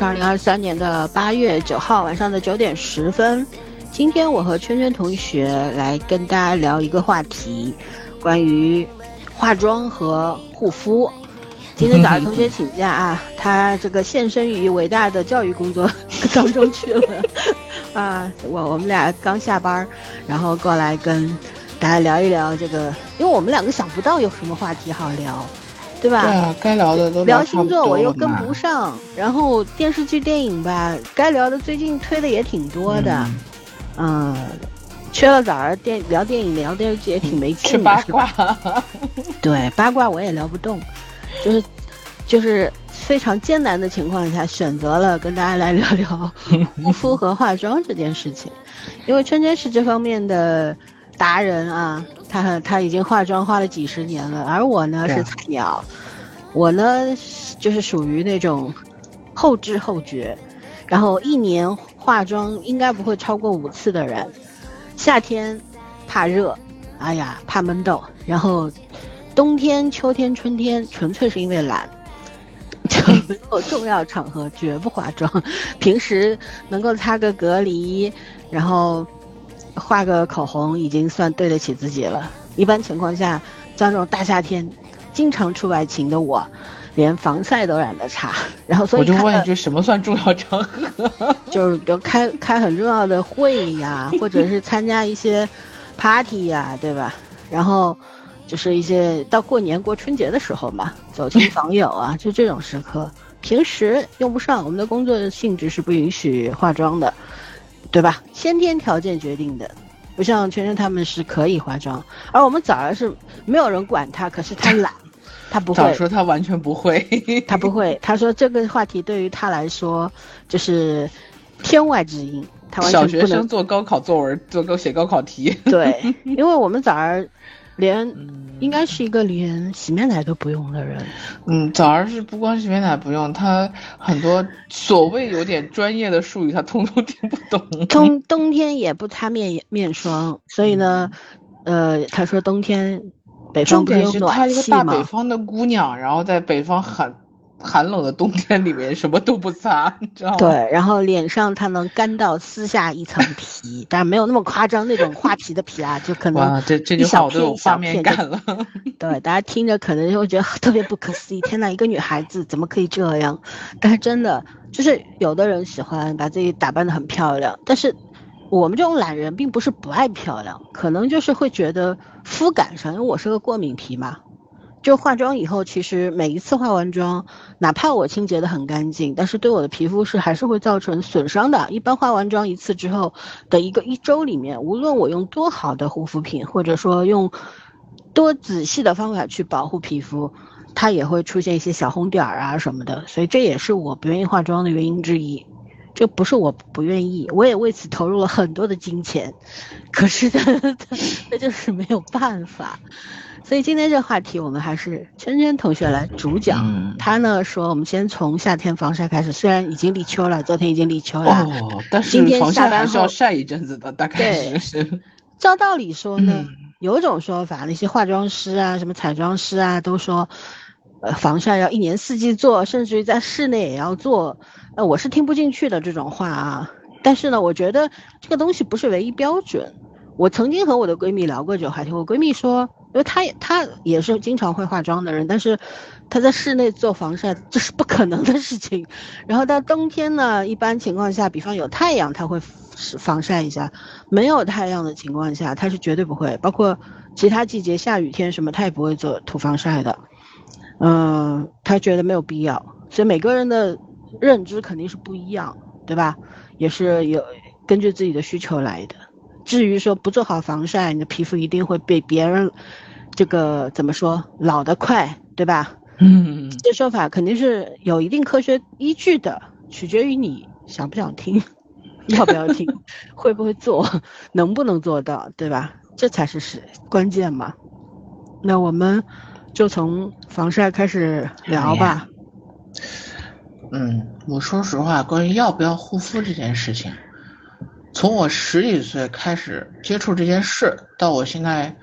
是二零二三年的八月九号晚上的九点十分。今天我和圈圈同学来跟大家聊一个话题，关于化妆和护肤。今天早上同学请假啊，他这个献身于伟大的教育工作当中去了啊。我我们俩刚下班，然后过来跟大家聊一聊这个，因为我们两个想不到有什么话题好聊，对吧？对啊，该聊的都聊星座我又跟不上，然后电视剧、电影吧，该聊的最近推的也挺多的，嗯，缺了早儿电聊电影、聊电视剧也挺没劲的，是吧？卦，对八卦我也聊不动，就是就是非常艰难的情况下，选择了跟大家来聊聊 护肤和化妆这件事情，因为圈圈是这方面的达人啊，他他已经化妆化了几十年了，而我呢是菜鸟，我呢就是属于那种后知后觉，然后一年化妆应该不会超过五次的人，夏天怕热，哎呀怕闷痘，然后冬天、秋天、春天纯粹是因为懒。就没有重要场合绝不化妆，平时能够擦个隔离，然后画个口红，已经算对得起自己了。一般情况下，像这种大夏天，经常出外勤的我，连防晒都染得差。然后所以我就问一句，什么算重要场合？就是比如开开很重要的会呀，或者是参加一些 party 呀，对吧？然后就是一些到过年过春节的时候嘛，走亲访友啊，就这种时刻，平时用不上，我们的工作性质是不允许化妆的，对吧？先天条件决定的。不像圈圈他们是可以化妆，而我们早儿是没有人管他，可是他懒，他不会早，说他完全不会，他不会，他说这个话题对于他来说就是天外之音，他完小学全不能生做高考作文，做高写高考题。对，因为我们早儿连嗯应该是一个连洗面奶都不用的人，嗯，早儿是不光洗面奶不用，他很多所谓有点专业的术语，他通通听不懂。冬冬天也不擦面面霜，所以呢，呃，他说冬天北方重不是有点是她一个大北？方的姑娘，然后在北方寒寒冷的冬天里面什么都不擦，你知道吗？对，然后脸上它能干到撕下一层皮，但是没有那么夸张，那种画皮的皮啊，就可能哇，这这一小句话我都有片一小画面感了。对，大家听着可能就会觉得特别不可思议，天呐，一个女孩子怎么可以这样？但是真的，就是有的人喜欢把自己打扮得很漂亮，但是我们这种懒人并不是不爱漂亮，可能就是会觉得肤感上，因为我是个过敏皮嘛，就化妆以后，其实每一次化完妆，哪怕我清洁的很干净，但是对我的皮肤是还是会造成损伤的。一般化完妆一次之后的一个一周里面，无论我用多好的护肤品，或者说用多仔细的方法去保护皮肤，它也会出现一些小红点儿啊什么的。所以这也是我不愿意化妆的原因之一。这不是我不愿意，我也为此投入了很多的金钱，可是呢，这就是没有办法。所以今天这话题，我们还是圈圈同学来主讲。嗯他呢说，我们先从夏天防晒开始，虽然已经立秋了，昨天已经立秋了。哦，但是今天防下班晒还是要后晒一阵子的，大概对是是。照道理说呢，嗯有一种说法，那些化妆师啊、什么彩妆师啊，都说，呃，防晒要一年四季做，甚至于在室内也要做。呃，我是听不进去的这种话啊。但是呢，我觉得这个东西不是唯一标准。我曾经和我的闺蜜聊过这个话题，我闺蜜说，因为她也她也是经常会化妆的人，但是她在室内做防晒这是不可能的事情。然后到冬天呢，一般情况下，比方有太阳，她会是防晒一下；没有太阳的情况下，她是绝对不会。包括其他季节下雨天什么，她也不会做涂防晒的。嗯，她觉得没有必要。所以每个人的认知肯定是不一样，对吧？也是有根据自己的需求来的。至于说不做好防晒，你的皮肤一定会被别人这个怎么说老得快，对吧？嗯，这说法肯定是有一定科学依据的，取决于你想不想听，要不要听，会不会做，能不能做到，对吧？这才是是关键嘛。那我们就从防晒开始聊吧。嗯，我说实话，关于要不要护肤这件事情，从我十几岁开始接触这件事，到我现在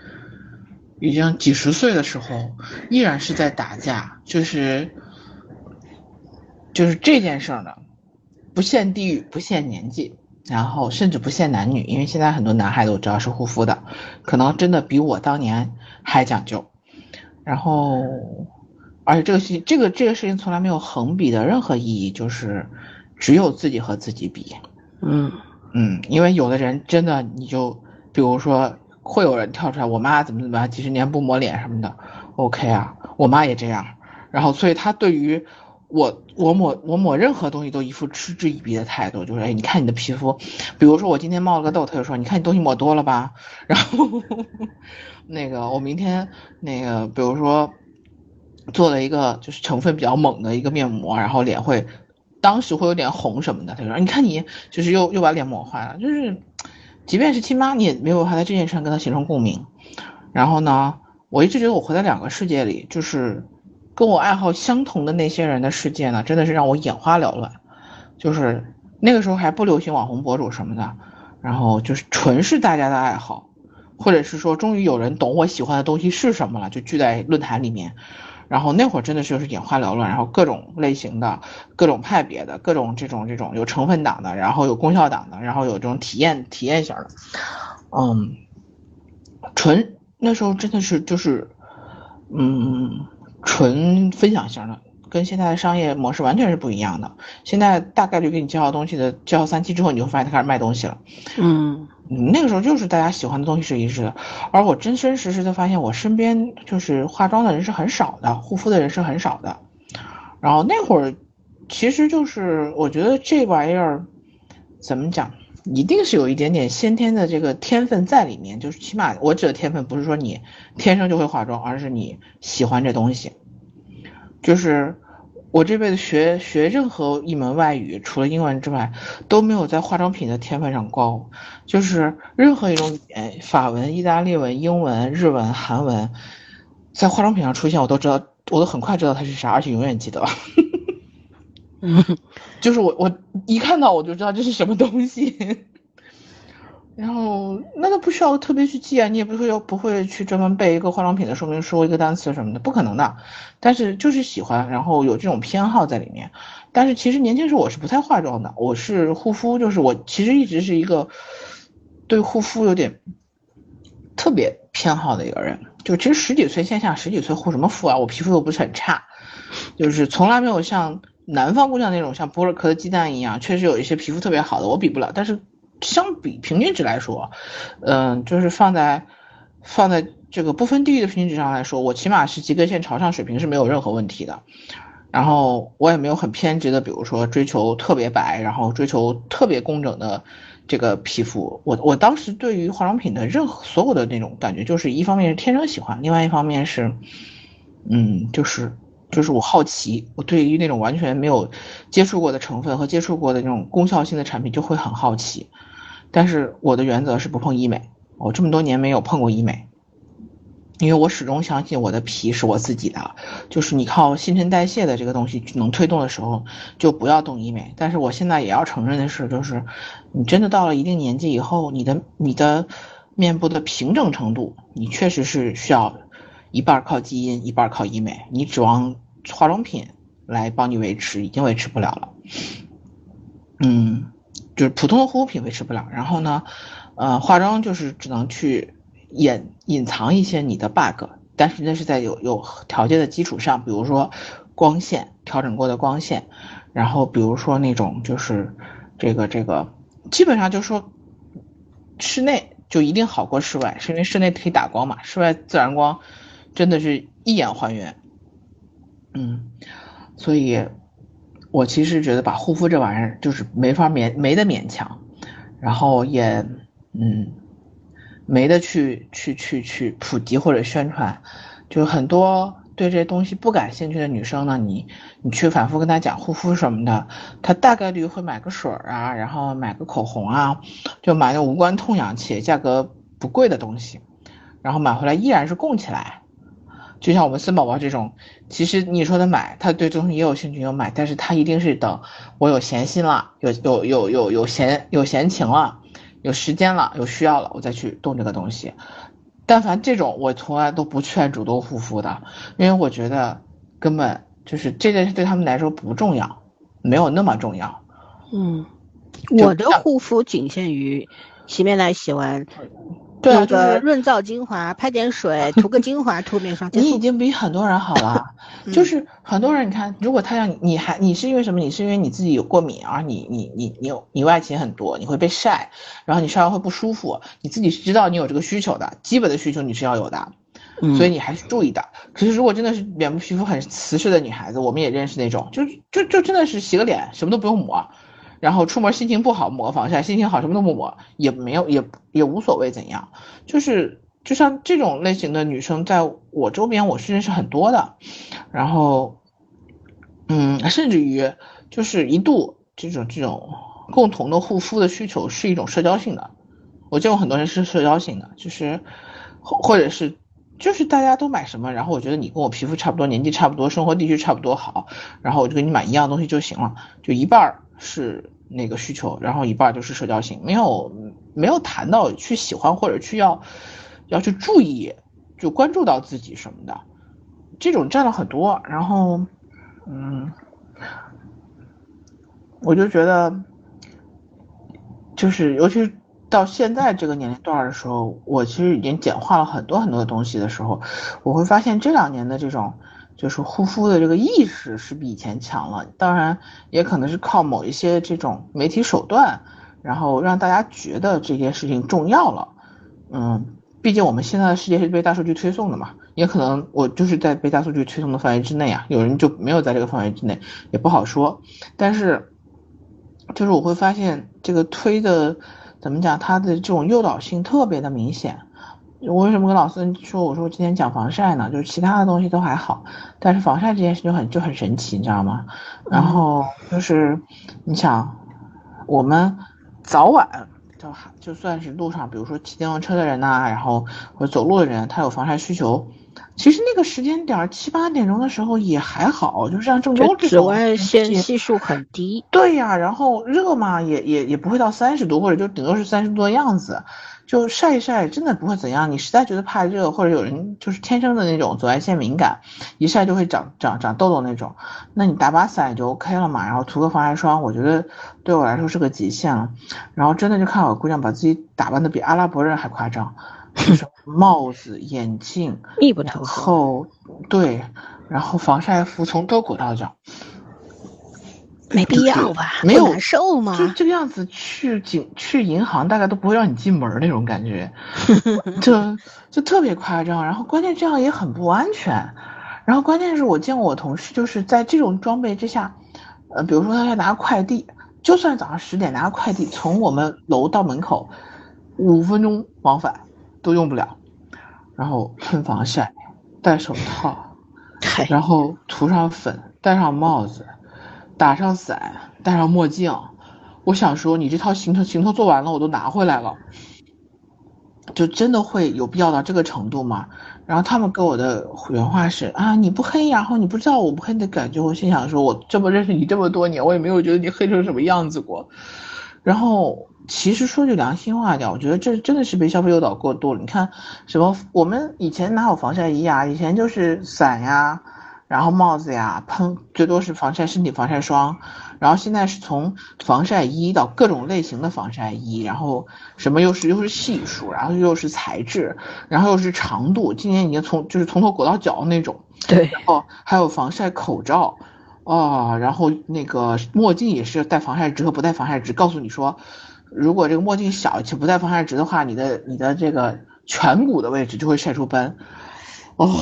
已经几十岁的时候，依然是在打架，就是就是这件事呢，不限地域，不限年纪。然后甚至不限男女，因为现在很多男孩子我知道是护肤的，可能真的比我当年还讲究。然后，而且这个事情这个这个事情从来没有横比的任何意义，就是只有自己和自己比。嗯嗯，因为有的人真的你就比如说会有人跳出来，我妈怎么怎么样，几十年不抹脸什么的，OK 啊，我妈也这样。然后所以他对于。我我抹我抹任何东西都一副嗤之以鼻的态度，就是哎，你看你的皮肤，比如说我今天冒了个痘，他就说你看你东西抹多了吧，然后那个我明天那个比如说做了一个就是成分比较猛的一个面膜，然后脸会当时会有点红什么的，他说你看你就是又又把脸抹坏了，就是即便是亲妈你也没有办法在这件事上跟他形成共鸣，然后呢，我一直觉得我活在两个世界里，就是。跟我爱好相同的那些人的世界呢，真的是让我眼花缭乱。就是那个时候还不流行网红博主什么的，然后就是纯是大家的爱好，或者是说终于有人懂我喜欢的东西是什么了，就聚在论坛里面。然后那会儿真的就是眼花缭乱，然后各种类型的、各种派别的、各种这种这种有成分党的，然后有功效党的，然后有这种体验体验型的，嗯，纯那时候真的是就是，嗯。纯分享型的，跟现在的商业模式完全是不一样的。现在大概率给你介绍东西的，介绍三期之后，你就发现他开始卖东西了。嗯，那个时候就是大家喜欢的东西是一致的。而我真真实实的发现，我身边就是化妆的人是很少的，护肤的人是很少的。然后那会儿，其实就是我觉得这玩意儿怎么讲？一定是有一点点先天的这个天分在里面，就是起码我指的天分不是说你天生就会化妆，而是你喜欢这东西。就是我这辈子学学任何一门外语，除了英文之外，都没有在化妆品的天分上高。就是任何一种语言，法文、意大利文、英文、日文、韩文，在化妆品上出现，我都知道，我都很快知道它是啥，而且永远记得。嗯，就是我我一看到我就知道这是什么东西，然后那个不需要特别去记啊，你也不会要不会去专门背一个化妆品的说明书一个单词什么的，不可能的。但是就是喜欢，然后有这种偏好在里面。但是其实年轻时候我是不太化妆的，我是护肤，就是我其实一直是一个对护肤有点特别偏好的一个人。就其实十几岁线下十几岁护什么肤啊？我皮肤又不是很差，就是从来没有像。南方姑娘那种像剥了壳的鸡蛋一样，确实有一些皮肤特别好的，我比不了。但是相比平均值来说，嗯，就是放在放在这个不分地域的平均值上来说，我起码是及格线朝上水平是没有任何问题的。然后我也没有很偏执的，比如说追求特别白，然后追求特别工整的这个皮肤。我我当时对于化妆品的任何所有的那种感觉，就是一方面是天生喜欢，另外一方面是，嗯，就是。就是我好奇，我对于那种完全没有接触过的成分和接触过的那种功效性的产品就会很好奇。但是我的原则是不碰医美，我这么多年没有碰过医美，因为我始终相信我的皮是我自己的，就是你靠新陈代谢的这个东西能推动的时候，就不要动医美。但是我现在也要承认的是，就是你真的到了一定年纪以后，你的你的面部的平整程度，你确实是需要。一半靠基因，一半靠医美，你指望化妆品来帮你维持，已经维持不了了。嗯，就是普通的护肤品维持不了。然后呢，呃，化妆就是只能去掩隐藏一些你的 bug，但是那是在有有条件的基础上，比如说光线调整过的光线，然后比如说那种就是这个这个，基本上就说室内就一定好过室外，是因为室内可以打光嘛，室外自然光。真的是一眼还原，嗯，所以，我其实觉得把护肤这玩意儿就是没法勉没得勉强，然后也嗯没得去去去去普及或者宣传，就很多对这些东西不感兴趣的女生呢，你你去反复跟她讲护肤什么的，她大概率会买个水儿啊，然后买个口红啊，就买那无关痛痒且价格不贵的东西，然后买回来依然是供起来。就像我们森宝宝这种，其实你说的买，他对这东西也有兴趣有买，但是他一定是等我有闲心了，有有有有有闲有闲情了，有时间了，有需要了，我再去动这个东西。但凡这种，我从来都不劝主动护肤的，因为我觉得根本就是这件事对他们来说不重要，没有那么重要。嗯，我的护肤仅限于洗面奶洗完。对啊，就是润燥精华，拍点水，涂个精华，涂面霜。你已经比很多人好了，就是很多人，你看，如果他让你，你还你是因为什么？你是因为你自己有过敏啊？你你你你有你外勤很多，你会被晒，然后你晒完会不舒服，你自己是知道你有这个需求的，基本的需求你是要有的，所以你还是注意的。可是如果真的是脸部皮肤很瓷实的女孩子，我们也认识那种，就就就真的是洗个脸什么都不用抹。然后出门心情不好抹防晒，心情好什么都不抹也没有也也无所谓怎样，就是就像这种类型的女生，在我周边我是认识很多的，然后，嗯，甚至于就是一度这种这种共同的护肤的需求是一种社交性的，我见过很多人是社交性的，就是或者是就是大家都买什么，然后我觉得你跟我皮肤差不多，年纪差不多，生活地区差不多好，然后我就给你买一样东西就行了，就一半儿。是那个需求，然后一半就是社交性，没有没有谈到去喜欢或者去要要去注意，就关注到自己什么的，这种占了很多。然后，嗯，我就觉得，就是尤其是到现在这个年龄段的时候，我其实已经简化了很多很多的东西的时候，我会发现这两年的这种。就是护肤的这个意识是比以前强了，当然也可能是靠某一些这种媒体手段，然后让大家觉得这件事情重要了。嗯，毕竟我们现在的世界是被大数据推送的嘛，也可能我就是在被大数据推送的范围之内啊，有人就没有在这个范围之内，也不好说。但是，就是我会发现这个推的怎么讲，它的这种诱导性特别的明显。我为什么跟老孙说？我说我今天讲防晒呢，就是其他的东西都还好，但是防晒这件事就很就很神奇，你知道吗？然后就是你想，我们早晚就就算是路上，比如说骑电动车的人呐，然后或者走路的人，他有防晒需求，其实那个时间点七八点钟的时候也还好，就是像郑州这种紫外线系数很低。对呀，然后热嘛，也也也不会到三十度，或者就顶多是三十度的样子。就晒一晒，真的不会怎样。你实在觉得怕热，或者有人就是天生的那种紫外线敏感，一晒就会长长长痘痘那种，那你打把伞就 OK 了嘛。然后涂个防晒霜，我觉得对我来说是个极限了。然后真的就看我姑娘把自己打扮的比阿拉伯人还夸张，就是 帽子、眼镜，密不透风。后对，然后防晒服从头裹到脚。没必要吧？没有难受吗？就这个样子去警去银行，大概都不会让你进门那种感觉，就就特别夸张。然后关键这样也很不安全。然后关键是我见过我同事就是在这种装备之下，呃，比如说他要拿快递，就算早上十点拿个快递，从我们楼到门口五分钟往返都用不了。然后喷防晒，戴手套，然后涂上粉，戴上帽子。打上伞，戴上墨镜，我想说，你这套行头行头做完了，我都拿回来了，就真的会有必要到这个程度吗？然后他们给我的原话是啊，你不黑，然后你不知道我不黑的感觉。我心想说，我这么认识你这么多年，我也没有觉得你黑成什么样子过。然后其实说句良心话讲，我觉得这真的是被消费诱导过度了。你看什么，我们以前哪有防晒衣啊？以前就是伞呀。然后帽子呀，喷最多是防晒身体防晒霜，然后现在是从防晒衣到各种类型的防晒衣，然后什么又是又是系数，然后又是材质，然后又是长度，今年已经从就是从头裹到脚那种。对，然后，还有防晒口罩，哦，然后那个墨镜也是带防晒值和不带防晒值，告诉你说，如果这个墨镜小且不带防晒值的话，你的你的这个颧骨的位置就会晒出斑，哦。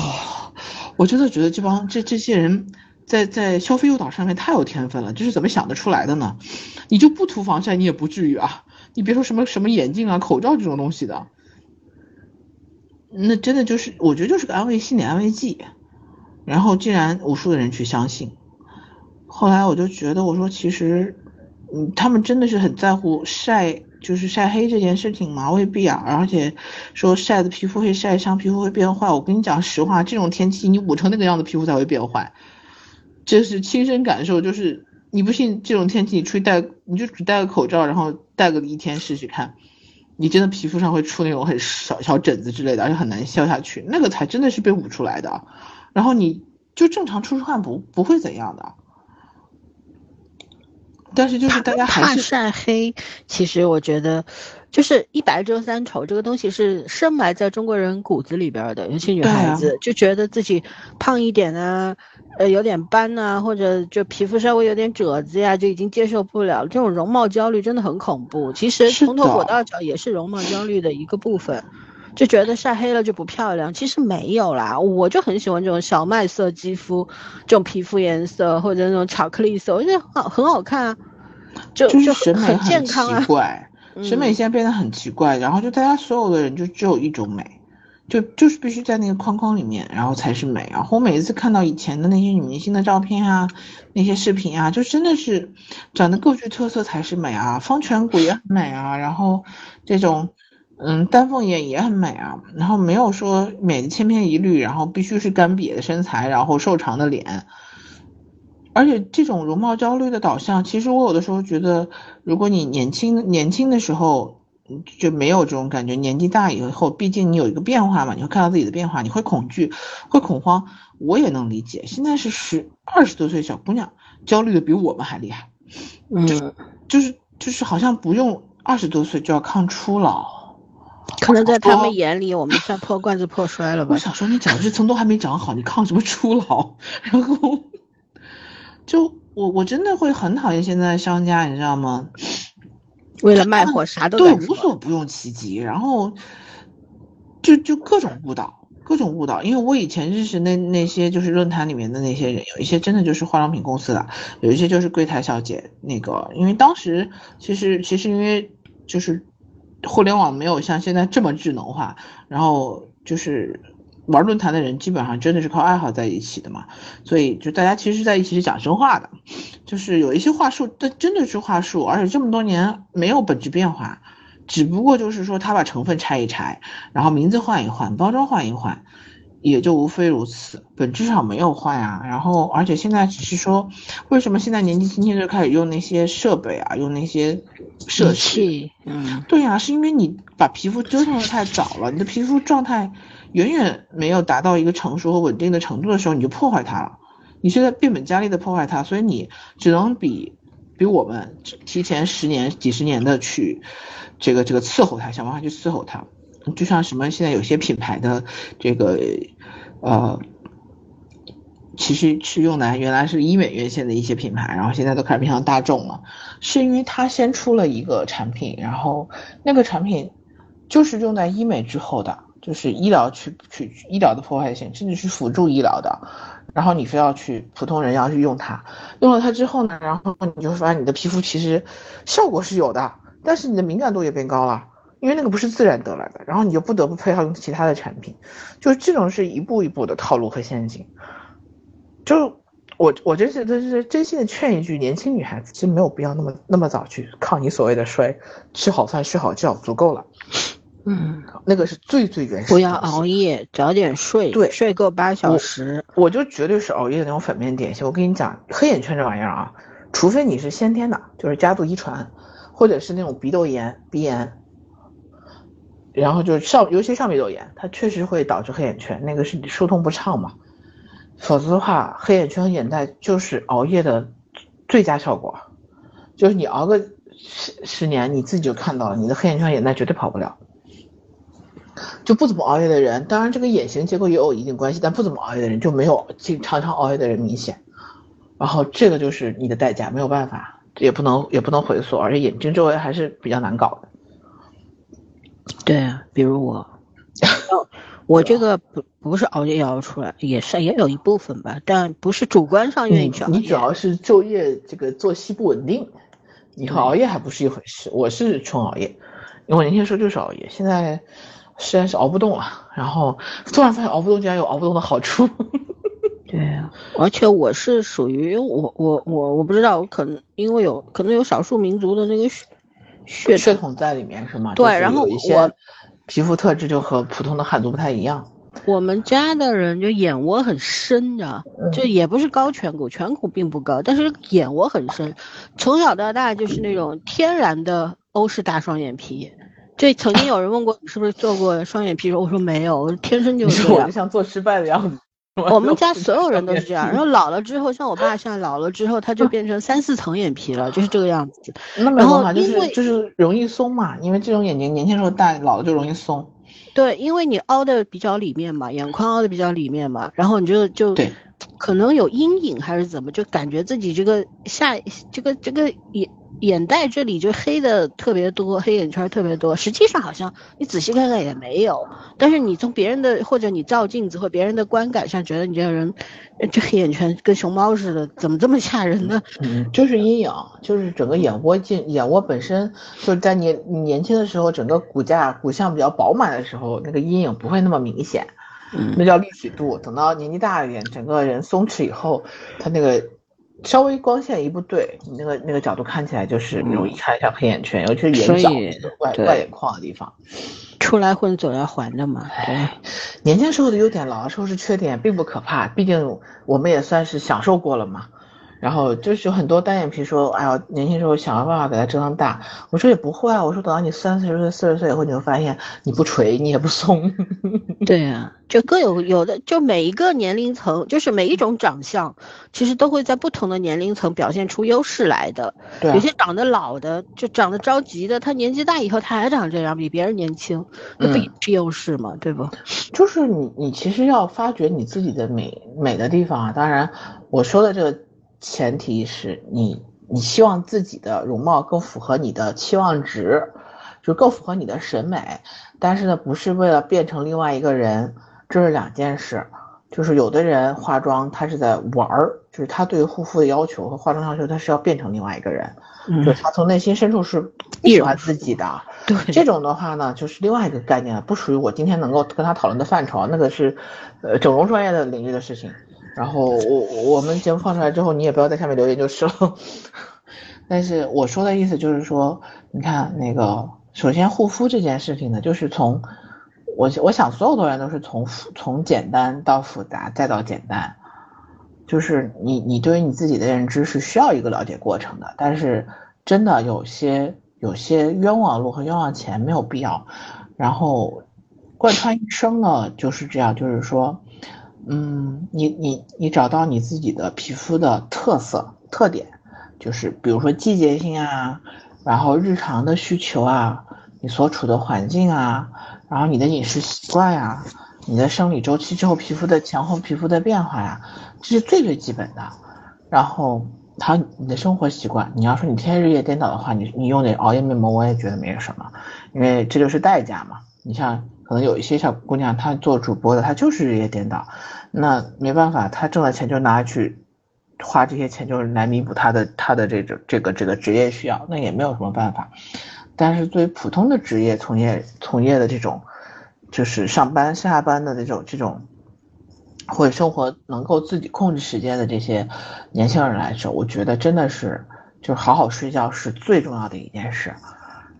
我真的觉得这帮这这些人在在消费诱导上面太有天分了，这是怎么想得出来的呢？你就不涂防晒，你也不至于啊！你别说什么什么眼镜啊、口罩这种东西的，那真的就是我觉得就是个安慰心理安慰剂。然后竟然无数的人去相信，后来我就觉得我说其实，嗯，他们真的是很在乎晒，就是晒黑这件事情嘛？未必啊，而且说晒的皮肤会晒伤，皮肤会变坏。我跟你讲实话，这种天气你捂成那个样子，皮肤才会变坏。这是亲身感受，就是你不信这种天气，你出去戴，你就只戴个口罩，然后戴个一天试试看，你真的皮肤上会出那种很小小疹子之类的，而且很难消下去，那个才真的是被捂出来的。然后你就正常出出汗不不会怎样的。但是就是大家还是晒黑，其实我觉得，就是一白遮三丑这个东西是深埋在中国人骨子里边的，尤其女孩子就觉得自己胖一点啊，呃有点斑呐，或者就皮肤稍微有点褶子呀，就已经接受不了。这种容貌焦虑真的很恐怖，其实从头裹到脚也是容貌焦虑的一个部分。就觉得晒黑了就不漂亮，其实没有啦，我就很喜欢这种小麦色肌肤，这种皮肤颜色或者那种巧克力色，我觉得很很好看啊，就就是审美很健康啊。奇怪，审美现在变得很奇怪，然后就大家所有的人就只有一种美，就就是必须在那个框框里面，然后才是美。然后我每一次看到以前的那些女明星的照片啊，那些视频啊，就真的是长得各具特色才是美啊，方颧骨也很美啊，然后这种。嗯，丹凤眼也很美啊，然后没有说美的千篇一律，然后必须是干瘪的身材，然后瘦长的脸，而且这种容貌焦虑的导向，其实我有的时候觉得，如果你年轻年轻的时候就没有这种感觉，年纪大以后，毕竟你有一个变化嘛，你会看到自己的变化，你会恐惧，会恐慌，我也能理解。现在是十二十多岁小姑娘，焦虑的比我们还厉害，嗯，就是就是好像不用二十多岁就要抗初老。可能在他们眼里，我们算破罐子破摔了吧？我想说，你角质层都还没长好，你抗什么初老？然后，就我我真的会很讨厌现在商家，你知道吗？为了卖货，啥都对，无所不用其极，然后就就各种误导，各种误导。因为我以前认识那那些就是论坛里面的那些人，有一些真的就是化妆品公司的，有一些就是柜台小姐。那个，因为当时其实其实因为就是。互联网没有像现在这么智能化，然后就是玩论坛的人基本上真的是靠爱好在一起的嘛，所以就大家其实在一起是讲真话的，就是有一些话术，但真的是话术，而且这么多年没有本质变化，只不过就是说他把成分拆一拆，然后名字换一换，包装换一换。也就无非如此，本质上没有坏啊。然后，而且现在只是说，为什么现在年纪轻轻就开始用那些设备啊，用那些设器？嗯，对呀，是因为你把皮肤折腾的太早了，你的皮肤状态远远没有达到一个成熟和稳定的程度的时候，你就破坏它了。你现在变本加厉的破坏它，所以你只能比比我们提前十年、几十年的去这个这个伺候它，想办法去伺候它。就像什么现在有些品牌的这个。呃，其实是用来原来是医美院线的一些品牌，然后现在都开始面向大众了，是因为它先出了一个产品，然后那个产品就是用在医美之后的，就是医疗去去医疗的破坏性，甚至是辅助医疗的，然后你非要去普通人要去用它，用了它之后呢，然后你就发现你的皮肤其实效果是有的，但是你的敏感度也变高了。因为那个不是自然得来的，然后你就不得不配套用其他的产品，就是这种是一步一步的套路和陷阱。就我我真是真是真心的劝一句，年轻女孩子其实没有必要那么那么早去靠你所谓的衰，吃好饭睡好觉足够了。嗯，那个是最最原始。不要熬夜，早点睡，对，睡够八小时。我就绝对是熬夜的那种粉面典型。我跟你讲，黑眼圈这玩意儿啊，除非你是先天的，就是家族遗传，或者是那种鼻窦炎、鼻炎。然后就是上，尤其上鼻窦炎，它确实会导致黑眼圈，那个是你疏通不畅嘛。否则的话，黑眼圈和眼袋就是熬夜的最佳效果，就是你熬个十十年，你自己就看到了，你的黑眼圈眼袋绝对跑不了。就不怎么熬夜的人，当然这个眼型结构也有一定关系，但不怎么熬夜的人就没有经常常熬夜的人明显。然后这个就是你的代价，没有办法，也不能也不能回缩，而且眼睛周围还是比较难搞的。对啊，比如我，我这个不不是熬夜熬出来，也是也有一部分吧，但不是主观上愿意去熬夜。你主要是昼夜这个作息不稳定，你和熬夜还不是一回事。我是纯熬夜，因为我年轻时候就是熬夜，现在实在是熬不动了。然后突然发现熬不动竟然有熬不动的好处。对啊，而且我是属于我我我我不知道，我可能因为有可能有少数民族的那个血。血血统在里面是吗？对然后有一些我皮肤特质就和普通的汉族不太一样。我们家的人就眼窝很深，你知道，嗯就也不是高颧骨，颧骨并不高，但是眼窝很深，从小到大就是那种天然的欧式大双眼皮。这曾经有人问过你是不是做过双眼皮我说没有，我天生就你是这样说我就。像做失败的样子。我们家所有人都是这样，然后老了之后，像我爸现在老了之后，他就变成三四层眼皮了，就是这个样子。那没然后有办法，就是就是容易松嘛，因为这种眼睛年轻时候大，老了就容易松。对，因为你凹的比较里面嘛，眼眶凹的比较里面嘛，然后你就就对可能有阴影还是怎么，就感觉自己这个下这个这个眼眼袋这里就黑的特别多，黑眼圈特别多。实际上好像你仔细看看也没有，但是你从别人的或者你照镜子或别人的观感上，觉得你这个人呃这黑眼圈跟熊猫似的，怎么这么吓人呢？嗯，就是阴影，就是整个眼窝进眼窝本身就是在年你年轻的时候，整个骨架骨相比较饱满的时候，那个阴影不会那么明显，嗯那叫立体度。等到年纪大一点，整个人松弛以后，他那个稍微光线一不对，你那个那个角度看起来就是容易看一下黑眼圈，尤其是眼角外外眼眶的地方。出来混总要还的嘛，对。年轻时候的优点，老的时候是缺点，并不可怕，毕竟我们也算是享受过了嘛。然后就是有很多单眼皮说，哎呀，年轻时候想办法给它折腾大。我说也不会啊，我说等到你三四十岁、四十岁以后，你会发现你不垂，你也不松。对呀、就各有有的，就每一个年龄层，就是每一种长相，其实都会在不同的年龄层表现出优势来的。对啊有些长得老的，就长得着急的，他年纪大以后他还长这样，比别人年轻，那不嗯也是优势吗？对不？就是你，你其实要发掘你自己的美美的地方啊。当然，我说的这个前提是你，你希望自己的容貌更符合你的期望值，就更符合你的审美。但是呢，不是为了变成另外一个人，这是两件事。就是有的人化妆，他是在玩儿，就是他对于护肤的要求和化妆要求，他是要变成另外一个人，就是他从内心深处是不喜欢自己的。对，这种的话呢，就是另外一个概念了，不属于我今天能够跟他讨论的范畴，那个是，呃，整容专业的领域的事情。然后我我们节目放出来之后，你也不要在下面留言就是了。但是我说的意思就是说，你看那个，首先护肤这件事情呢，就是从我我想所有的人都是从从简单到复杂再到简单，就是你你对于你自己的认知是需要一个了解过程的，但是真的有些有些冤枉路和冤枉钱没有必要，然后贯穿一生呢就是这样，就是说，嗯，你你你找到你自己的皮肤的特色特点，就是比如说季节性啊，然后日常的需求啊，你所处的环境啊，然后你的饮食习惯呀、你的生理周期之后皮肤的前后皮肤的变化呀，这是最最基本的。然后还有你的生活习惯，你要说你天天日夜颠倒的话，你你用点熬夜面膜，我也觉得没有什么，因为这就是代价嘛。你像可能有一些小姑娘，她做主播的，她就是日夜颠倒，那没办法，她挣的钱就拿去花这些钱，就是来弥补她的她的这种这个这个职业需要，那也没有什么办法。但是对于普通的职业从业从业的这种，就是上班下班的这种这种，或者生活能够自己控制时间的这些年轻人来说，我觉得真的是就是好好睡觉是最重要的一件事。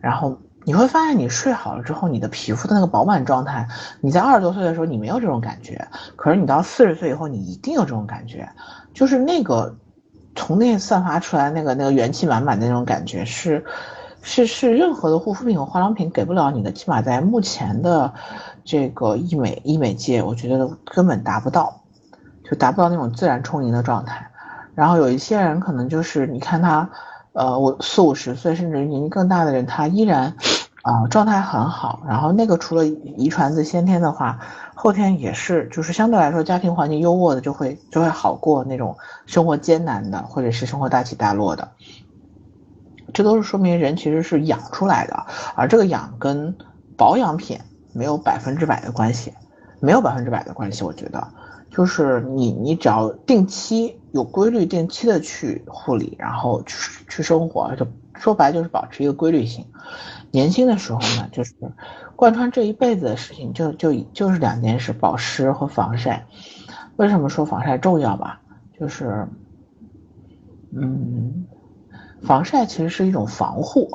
然后你会发现，你睡好了之后，你的皮肤的那个饱满状态，你在二十多岁的时候你没有这种感觉，可是你到四十岁以后，你一定有这种感觉，就是那个从内散发出来那个那个元气满满的那种感觉是。是是任何的护肤品和化妆品给不了你的，起码在目前的这个医美医美界，我觉得根本达不到，就达不到那种自然充盈的状态。然后有一些人可能就是你看他，呃，我四五十岁甚至年纪更大的人，他依然啊、状态很好。然后那个除了遗传自先天的话，后天也是，就是相对来说家庭环境优渥的就会就会好过那种生活艰难的或者是生活大起大落的。这都是说明人其实是养出来的，而这个养跟保养品没有百分之百的关系，没有百分之百的关系。我觉得，就是你你只要定期有规律、定期的去护理，然后去去生活，就说白就是保持一个规律性。年轻的时候呢，就是贯穿这一辈子的事情就，就就是两件事：保湿和防晒。为什么说防晒重要吧？就是，嗯。防晒其实是一种防护，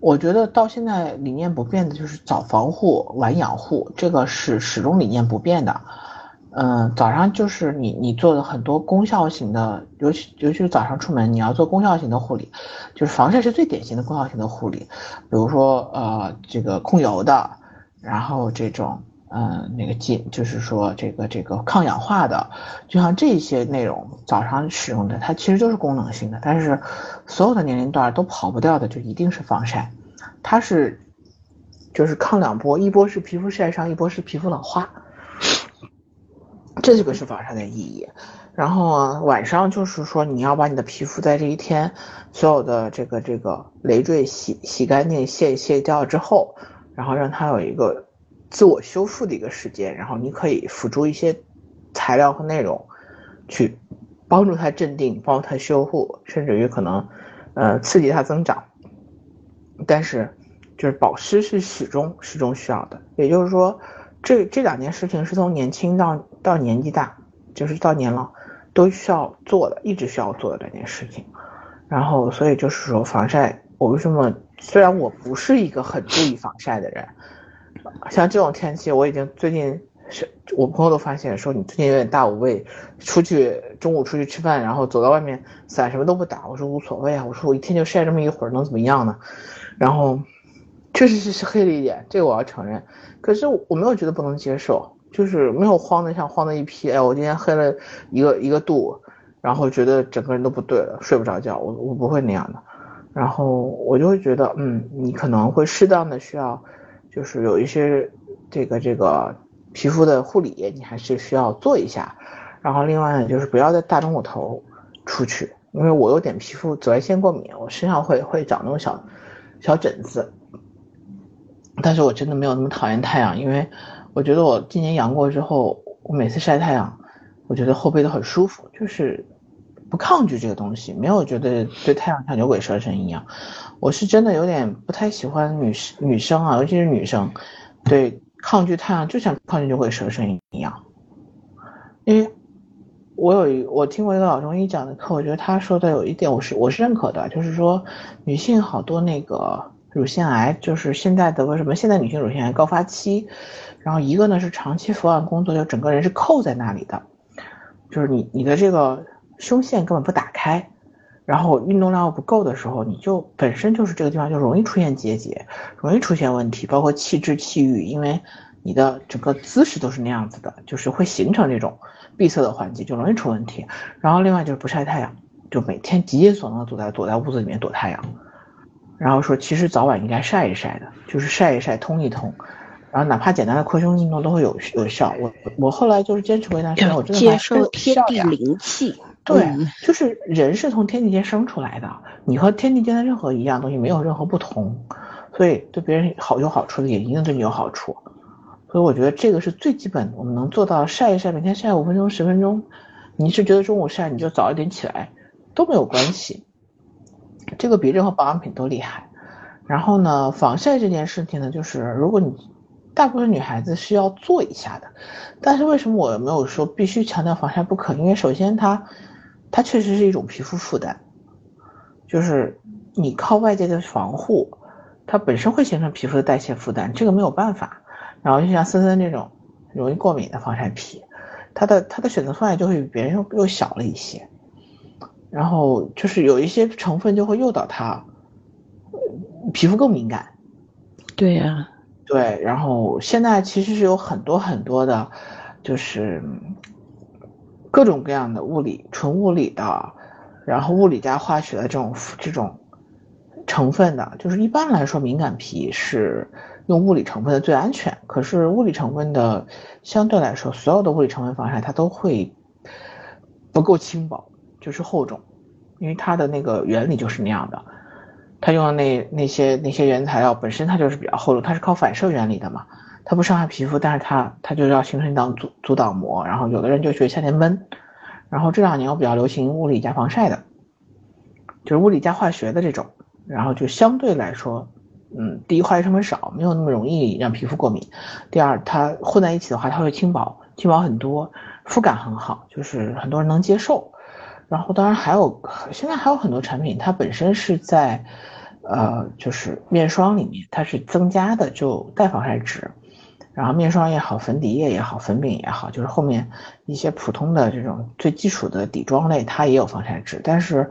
我觉得到现在理念不变的就是早防护晚养护，这个是始终理念不变的。嗯，早上就是你你做的很多功效型的，尤其尤其是早上出门你要做功效型的护理，就是防晒是最典型的功效型的护理，比如说呃这个控油的，然后这种嗯那个进就是说这个这个抗氧化的，就像这些内容早上使用的，它其实就是功能性的，但是所有的年龄段都跑不掉的就一定是防晒，它是就是抗两波，一波是皮肤晒伤，一波是皮肤老化。这个是防晒的意义，然后啊晚上就是说你要把你的皮肤在这一天所有的这个这个累赘洗洗干净卸卸掉之后，然后让它有一个自我修复的一个时间，然后你可以辅助一些材料和内容去帮助它镇定，帮助它修复，甚至于可能呃刺激它增长，但是就是保湿是始终始终需要的，也就是说。这这两件事情是从年轻到到年纪大，就是到年老，都需要做的，一直需要做的这件事情。然后，所以就是说防晒，我为什么虽然我不是一个很注意防晒的人，像这种天气，我已经最近是我朋友都发现说你最近有点大无畏，出去中午出去吃饭，然后走到外面伞什么都不打，我说无所谓啊，我说我一天就晒这么一会儿能怎么样呢？然后确实是是黑了一点，这个我要承认。可是我没有觉得不能接受，就是没有慌的像慌的一批。哎，我今天黑了一个一个度，然后觉得整个人都不对了，睡不着觉。我我不会那样的，然后我就会觉得，嗯，你可能会适当的需要，就是有一些这个这个皮肤的护理，你还是需要做一下。然后另外呢，就是不要在大中午头出去，因为我有点皮肤紫外线过敏，我身上会会长那种小小疹子。但是我真的没有那么讨厌太阳，因为我觉得我今年阳过之后，我每次晒太阳，我觉得后背都很舒服，就是不抗拒这个东西，没有觉得对太阳像牛鬼蛇神一样。我是真的有点不太喜欢女女生啊，尤其是女生，对抗拒太阳就像抗拒牛鬼蛇神一样。因为我有一我听过一个老中医讲的课，我觉得他说的有一点我是我是认可的，就是说女性好多那个。乳腺癌就是现在的为什么现在女性乳腺癌高发期，然后一个呢是长期伏案工作，就整个人是扣在那里的，就是你你的这个胸腺根本不打开，然后运动量又不够的时候，你就本身就是这个地方就容易出现结节，容易出现问题，包括气滞气郁，因为你的整个姿势都是那样子的，就是会形成这种闭塞的环境，就容易出问题。然后另外就是不晒太阳，就每天极尽所能的躲在躲在屋子里面躲太阳。然后说，其实早晚应该晒一晒的，就是晒一晒，通一通，然后哪怕简单的扩胸运动都会有有效。我我后来就是坚持过一段时间，我真的接受天地灵气。对，就是人是从天地间生出来的，你和天地间的任何一样东西没有任何不同，所以对别人好有好处的也一定对你有好处。所以我觉得这个是最基本，我们能做到晒一晒，每天晒五分钟十分钟。你是觉得中午晒，你就早一点起来都没有关系。这个比任何保养品都厉害，然后呢，防晒这件事情呢，就是如果你大部分女孩子是要做一下的，但是为什么我没有说必须强调防晒不可？因为首先它，它确实是一种皮肤负担，就是你靠外界的防护，它本身会形成皮肤的代谢负担，这个没有办法。然后就像森森这种容易过敏的防晒皮，它的它的选择范围就会比别人又又小了一些。然后就是有一些成分就会诱导它皮肤更敏感，对呀，对。然后现在其实是有很多很多的，就是各种各样的物理、纯物理的，然后物理加化学的这种这种成分的。就是一般来说，敏感皮是用物理成分的最安全。可是物理成分的相对来说，所有的物理成分防晒它都会不够轻薄。就是厚重，因为它的那个原理就是那样的，它用的那那些那些原材料本身它就是比较厚重，它是靠反射原理的嘛，它不伤害皮肤，但是它它就要形成一道阻阻挡膜，然后有的人就觉得夏天闷，然后这两年我比较流行物理加防晒的，就是物理加化学的这种，然后就相对来说，嗯，第一化学成本少，没有那么容易让皮肤过敏，第二它混在一起的话，它会轻薄，轻薄很多，肤感很好，就是很多人能接受。然后当然还有，现在还有很多产品，它本身是在呃，就是面霜里面它是增加的就带防晒值，然后面霜也好，粉底液也好，粉饼也好，就是后面一些普通的这种最基础的底妆类，它也有防晒值。但是，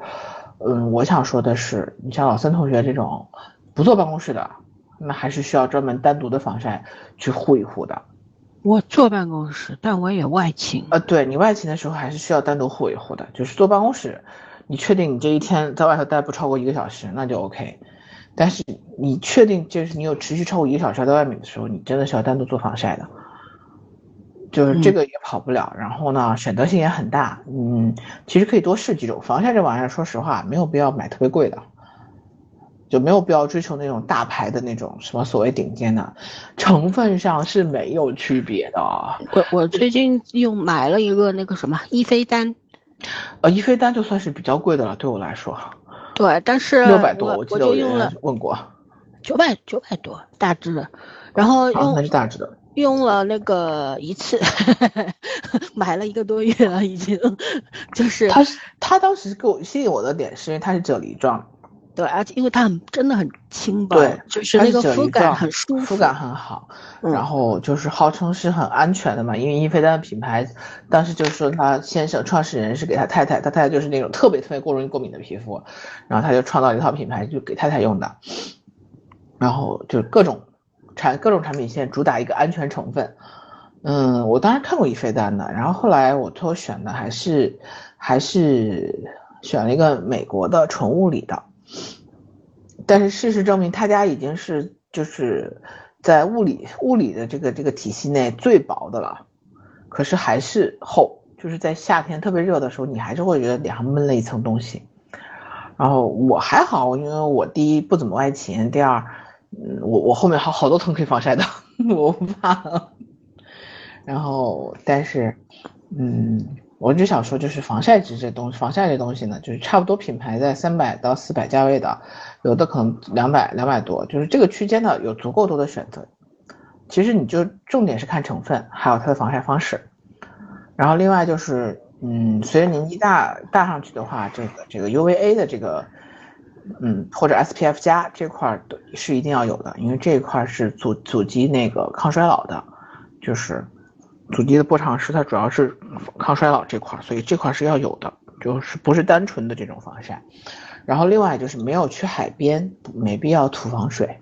嗯，我想说的是，你像老孙同学这种不坐办公室的，那还是需要专门单独的防晒去护一护的。我坐办公室，但我也外勤。呃，对你外勤的时候还是需要单独护一护的。就是坐办公室，你确定你这一天在外头待不超过一个小时，那就 OK。但是你确定就是你有持续超过一个小时在外面的时候，你真的是要单独做防晒的。就是这个也跑不了，然后呢，选择性也很大。嗯，其实可以多试几种防晒这玩意儿，说实话没有必要买特别贵的。就没有必要追求那种大牌的那种什么所谓顶尖的，成分上是没有区别的。我我最近又买了一个那个什么伊菲丹，呃，伊菲丹就算是比较贵的了，对我来说。对，但是六百多，我记得我用了问过。九百九百多大致的，然后用那是大致的，用了那个一次，买了一个多月了已经，就是他他当时给我吸引我的点是因为它是啫喱状。对，而且因为它很真的很轻薄，对，就是那个肤感很舒服，肤感很好。然后就是号称是很安全的嘛，因为伊菲丹的品牌，当时就说他先生创始人是给他太太，他太太就是那种特别特别过容易过敏的皮肤，然后他就创造一套品牌就给太太用的，然后就各种产各种产品线主打一个安全成分。嗯，我当时看过伊菲丹的，然后后来我最后选的还是还是选了一个美国的纯物理的。但是事实证明，他家已经是就是在物理物理的这个这个体系内最薄的了，可是还是厚，就是在夏天特别热的时候，你还是会觉得脸上闷了一层东西。然后我还好，因为我第一不怎么爱勤，第二，嗯，我我后面还好多层可以防晒的，我不怕。然后，但是，嗯。我只想说，就是防晒值这东西，防晒这东西呢，就是差不多品牌在三百到四百价位的，有的可能两百两百多，就是这个区间呢有足够多的选择。其实你就重点是看成分，还有它的防晒方式。然后另外就是，嗯，随着年纪大大上去的话，这个这个 UVA 的这个，嗯，或者 SPF 加这块是一定要有的，因为这一块是阻阻击那个抗衰老的，就是。阻击的波长是它主要是抗衰老这块，所以这块是要有的，就是不是单纯的这种防晒。然后另外就是没有去海边，没必要涂防水。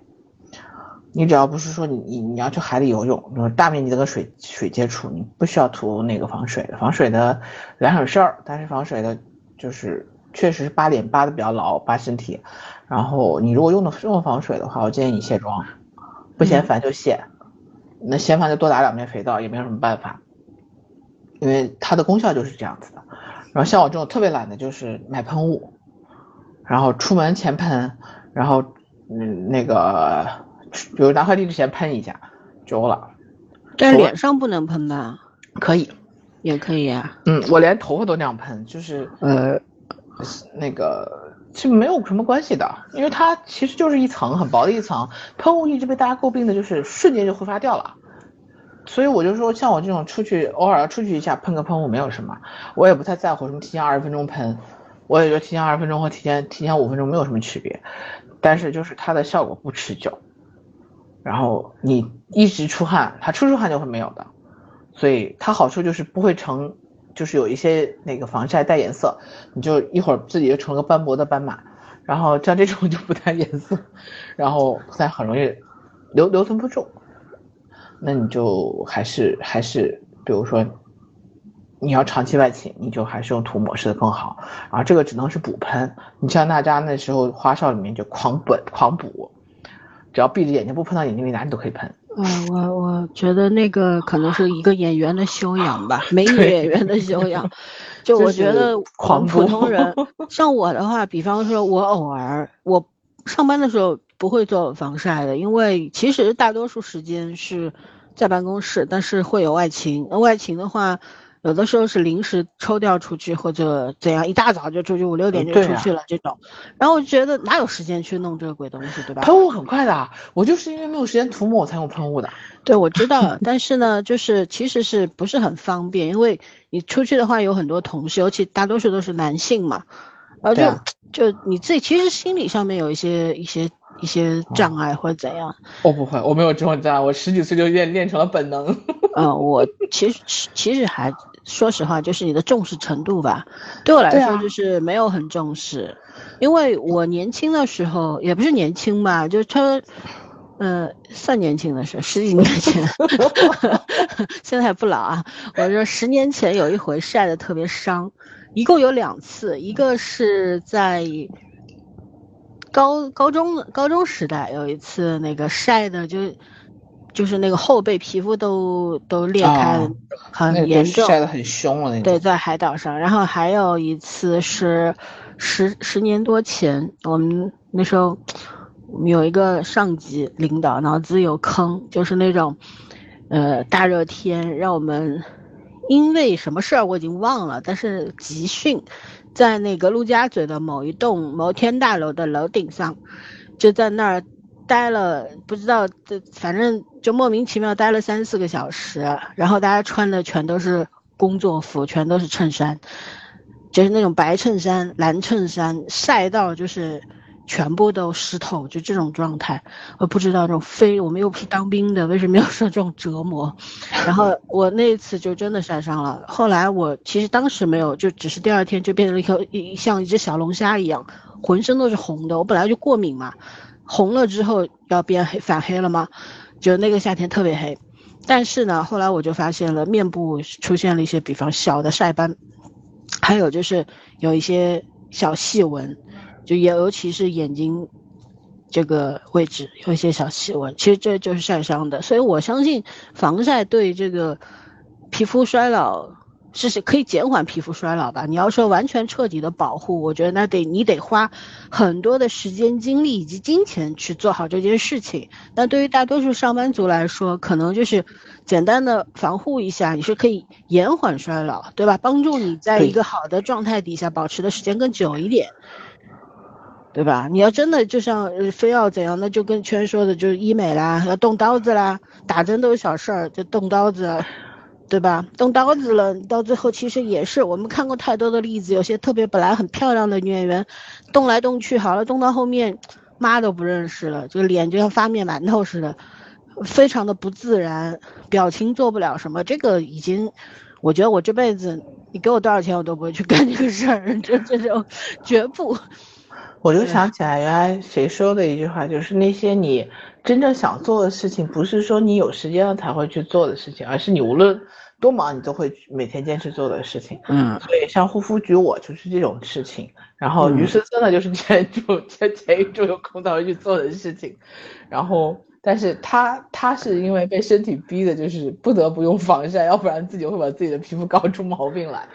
你只要不是说你你你要去海里游泳，就是大面积的跟水水接触，你不需要涂那个防水的。防水的两省事儿，但是防水的就是确实是扒脸扒的比较牢，扒身体。然后你如果用的用防水的话，我建议你卸妆，不嫌烦就卸。那嫌烦就多打两遍肥皂，也没有什么办法，因为它的功效就是这样子的。然后像我这种特别懒的，就是买喷雾，然后出门前喷，然后嗯那个，比如拿快递之前喷一下就够了。但是脸上不能喷吧？可以，也可以啊。嗯，我连头发都那样喷，就是呃那个。其实没有什么关系的，因为它其实就是一层很薄的一层喷雾，一直被大家诟病的就是瞬间就挥发掉了。所以我就说，像我这种出去偶尔要出去一下喷个喷雾没有什么，我也不太在乎什么提前二十分钟喷，我也觉得提前二十分钟和提前提前五分钟没有什么区别。但是就是它的效果不持久，然后你一直出汗，它出出汗就会没有的。所以它好处就是不会成。就是有一些那个防晒带颜色，你就一会儿自己就成了斑驳的斑马，然后像这种就不带颜色，然后再很容易留留存不住，那你就还是还是比如说你要长期外勤，你就还是用涂抹式的更好，然后这个只能是补喷，你像大家那时候花哨里面就狂本狂补，只要闭着眼睛不喷到眼睛里，哪里都可以喷。嗯，我我觉得那个可能是一个演员的修养吧，美女演员的修养。就我觉得，普通人像我的话，比方说，我偶尔我上班的时候不会做防晒的，因为其实大多数时间是在办公室，但是会有外勤。外勤的话。有的时候是临时抽调出去，或者怎样，一大早就出去，五六点就出去了这种。然后我觉得哪有时间去弄这个鬼东西，对吧？喷雾很快的，我就是因为没有时间涂抹，我才用喷雾的。对，我知道，但是呢，就是其实是不是很方便？因为你出去的话有很多同事，尤其大多数都是男性嘛。然后就、啊就你自己其实心理上面有一些一些一些障碍或者怎样。我不会，我没有这种障碍，我十几岁就练练成了本能。嗯，我 其实其实还说实话，就是你的重视程度吧。对我来说，就是没有很重视，因为我年轻的时候也不是年轻吧，就他，呃，算年轻的时候，十几年前，现在还不老啊。我说十年前有一回晒得特别伤，一共有两次，一个是在高高中高中时代有一次那个晒的就就是那个后背皮肤都都裂开很严重。晒得很凶了那种。对，在海岛上。然后还有一次是十十年多前，我们那时候我们有一个上级领导脑子有坑，就是那种呃大热天让我们因为什么事儿我已经忘了，但是集训在那个陆家嘴的某一栋摩天大楼的楼顶上，就在那儿待了不知道这反正就莫名其妙待了三四个小时，然后大家穿的全都是工作服，全都是衬衫，就是那种白衬衫、蓝衬衫，晒到就是全部都湿透，就这种状态。我不知道这种非我们又不是当兵的，为什么要受这种折磨？然后我那一次就真的晒伤了。后来我其实当时没有，就只是第二天就变成了一颗一像一只小龙虾一样，浑身都是红的。我本来就过敏嘛，红了之后要变黑反黑了吗？就那个夏天特别黑。但是呢，后来我就发现了面部出现了一些，比方小的晒斑，还有就是有一些小细纹，就也尤其是眼睛这个位置有一些小细纹，其实这就是晒伤的。所以我相信防晒对这个皮肤衰老是是可以减缓皮肤衰老吧。你要说完全彻底的保护，我觉得那得你得花很多的时间、精力以及金钱去做好这件事情。但对于大多数上班族来说，可能就是简单的防护一下，你是可以延缓衰老，对吧？帮助你在一个好的状态底下保持的时间更久一点。对吧？你要真的就像呃非要怎样，那就跟圈说的，就是医美啦，要动刀子啦，打针都是小事儿，就动刀子，对吧？动刀子了，到最后其实也是我们看过太多的例子，有些特别本来很漂亮的女演员，动来动去，好了，动到后面妈都不认识了，这个脸就像发面馒头似的，非常的不自然，表情做不了什么，这个已经，我觉得我这辈子你给我多少钱我都不会去干这个事儿，这这种绝不。我就想起来，原来谁说的一句话，就是那些你真正想做的事情，不是说你有时间了才会去做的事情，而是你无论多忙，你都会每天坚持做的事情。嗯所以像护肤局，我就是这种事情。然后嗯于是真的，就是前一周前前一周有空才会去做的事情。然后，但是他他是因为被身体逼的，就是不得不用防晒，要不然自己会把自己的皮肤搞出毛病来。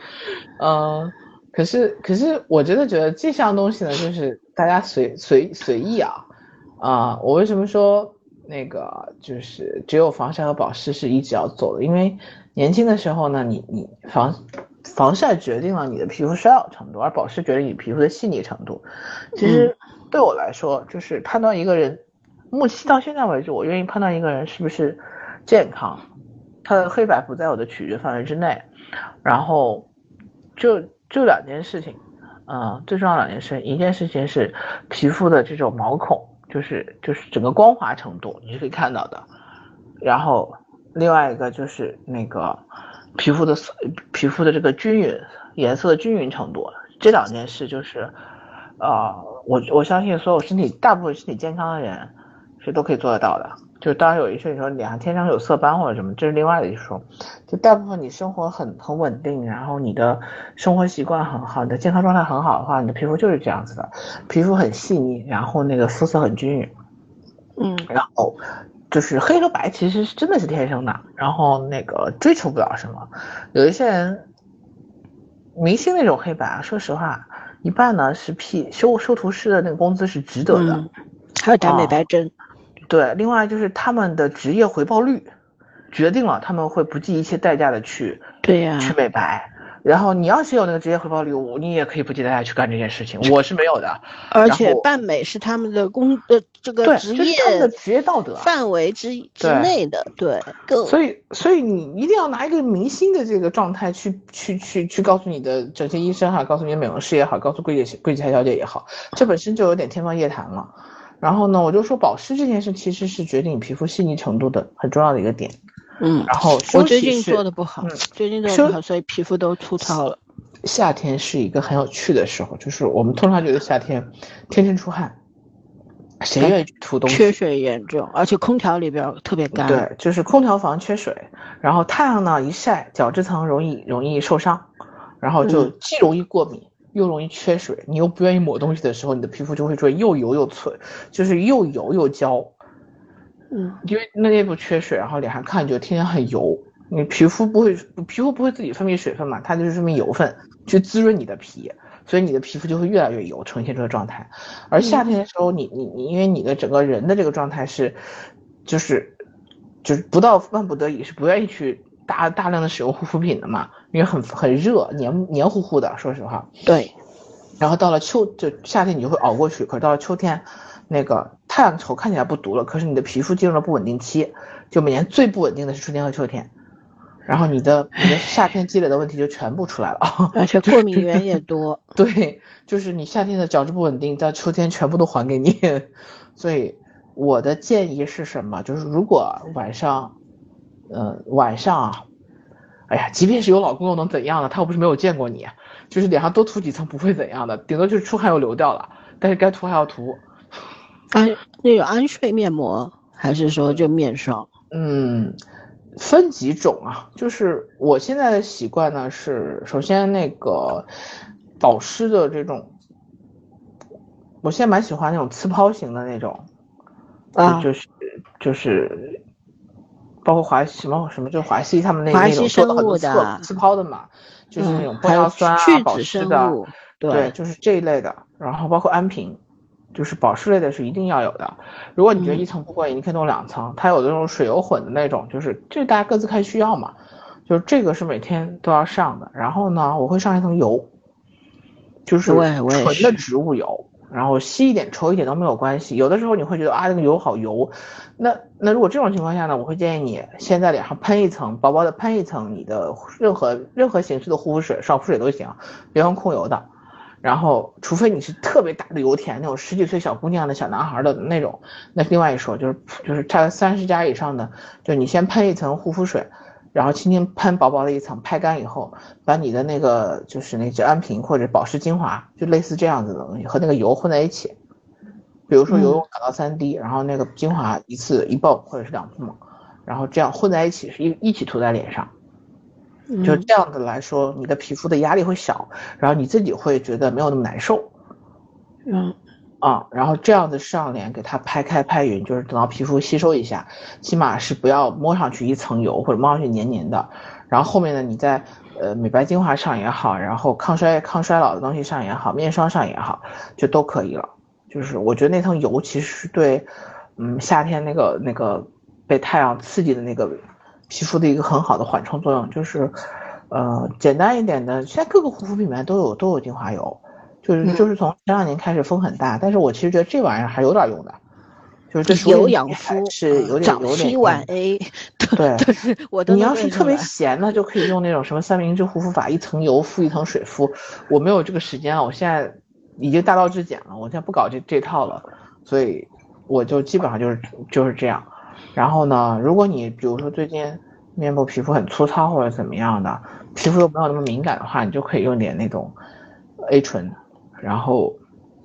嗯、可是可是我真的觉得这项东西呢，就是大家随随随意啊啊、我为什么说那个就是只有防晒和保湿是一直要做的？因为年轻的时候呢，你你防防晒决定了你的皮肤衰老程度，而保湿决定你皮肤的细腻程度。其实对我来说，就是判断一个人，目前到现在为止，我愿意判断一个人是不是健康，他的黑白不在我的取决范围之内。然后就就两件事情，嗯，最重要的两件事，一件事情是皮肤的这种毛孔，就是就是整个光滑程度，你是可以看到的。然后另外一个就是那个皮肤的色皮肤的这个均匀颜色的均匀程度，这两件事就是，呃，我我相信所有身体大部分身体健康的人是都可以做得到的。就当然有一些你说脸上天生有色斑或者什么，这是另外的一说。就大部分你生活很很稳定，然后你的生活习惯很好，你的健康状态很好的话，你的皮肤就是这样子的，皮肤很细腻，然后那个肤色很均匀。嗯然后就是黑和白其实是真的是天生的，然后那个追求不了什么。有一些人，明星那种黑白啊，说实话，一半呢是 P 修修图师的那个工资是值得的，嗯，还有打美白针。对，另外就是他们的职业回报率决定了他们会不计一切代价的去对呀、去美白。然后你要是有那个职业回报礼物，你也可以不计代价去干这件事情。我是没有的，而且半美是他们的工呃这个对，职这是他们的职业道德。范围之之内的，对，更所以，所以你一定要拿一个明星的这个状态去去去去告诉你的整形医生哈，告诉你的美容师也好，告诉柜姐柜姐小姐也好，这本身就有点天方夜谭了。然后呢，我就说保湿这件事其实是决定你皮肤细腻程度的很重要的一个点。嗯，然后我最近做的不好嗯，最近做的不好，所以皮肤都粗糙了。夏天是一个很有趣的时候，就是我们通常觉得夏天天天出汗，谁愿意去涂东西？缺水严重，而且空调里边特别干。对，就是空调房缺水，然后太阳呢一晒，角质层容易容易受伤，然后就嗯既容易过敏，又容易缺水。你又不愿意抹东西的时候，你的皮肤就会出现又油又脆，就是又油又焦。嗯，因为那内部缺水，然后脸上看就天天很油，你皮肤不会皮肤不会自己分泌水分嘛，它就是分泌油分去滋润你的皮，所以你的皮肤就会越来越油，呈现这个状态。而夏天的时候，你你你，因为你的整个人的这个状态是，就是就是不到万不得已是不愿意去大大量的使用护肤品的嘛，因为很很热，黏黏糊糊的，说实话。对，然后到了秋，就夏天你就会熬过去，可是到了秋天，那个太阳头看起来不毒了，可是你的皮肤进入了不稳定期，就每年最不稳定的是春天和秋天，然后你的你的夏天积累的问题就全部出来了，而且过敏源也多。对，就是你夏天的角质不稳定，到秋天全部都还给你，所以我的建议是什么？就是如果晚上，呃，晚上啊，哎呀，即便是有老公又能怎样呢？他又不是没有见过你，就是脸上多涂几层不会怎样的，顶多就是出汗又流掉了，但是该涂还要涂。安那个安睡面膜，还是说就面霜？嗯，分几种啊，就是我现在的习惯呢是，首先那个保湿的这种，我现在蛮喜欢那种刺泡型的那种，啊就就是就是，包括华什么什么，就华西他们那华那种做了很多刺物的刺泡的嘛，就是那种玻尿酸啊、去保湿的，对，就是这一类的，然后包括安瓶，就是保湿类的是一定要有的。如果你觉得嗯一层不过瘾，你可以弄两层。它有那种水油混的那种，就是这大家各自看需要嘛。就是这个是每天都要上的。然后呢，我会上一层油，就是纯的植物油，然后稀一点稠一点都没有关系。有的时候你会觉得啊那个油好油，那那如果这种情况下呢，我会建议你先在脸上喷一层，薄薄的喷一层你的任何任何形式的护肤水、爽肤水都行，别用控油的。然后，除非你是特别大的油田那种十几岁小姑娘的小男孩的那种，那另外一说，就是就是差三十加以上的，就你先喷一层护肤水，然后轻轻喷薄薄的一层，拍干以后，把你的那个就是那只安瓶或者保湿精华，就类似这样子的东西和那个油混在一起，比如说油用两到三滴，然后那个精华一次一泵或者是两泵，然后这样混在一起是一一起涂在脸上。就嗯这样子来说，你的皮肤的压力会小，然后你自己会觉得没有那么难受。嗯啊。然后这样子上脸给它拍开拍匀，就是等到皮肤吸收一下，起码是不要摸上去一层油或者摸上去黏黏的。然后后面呢，你在呃美白精华上也好，然后抗衰抗衰老的东西上也好，面霜上也好，就都可以了。就是我觉得那层油其实是对，嗯，夏天那个那个被太阳刺激的那个皮肤的一个很好的缓冲作用，就是，呃，简单一点的，现在各个护肤品牌都有都有精华油，就是嗯就是从前两年开始风很大，但是我其实觉得这玩意儿还有点用的，就是这熟有养肤是有点早有点 A，对我都你要是特别闲呢，就可以用那种什么三明治护肤法，一层油敷一层水敷。我没有这个时间啊，我现在已经大道至简了，我现在不搞这这套了，所以我就基本上就是就是这样。然后呢，如果你比如说最近面部皮肤很粗糙或者怎么样的，皮肤又没有那么敏感的话，你就可以用点那种 A 醇，然后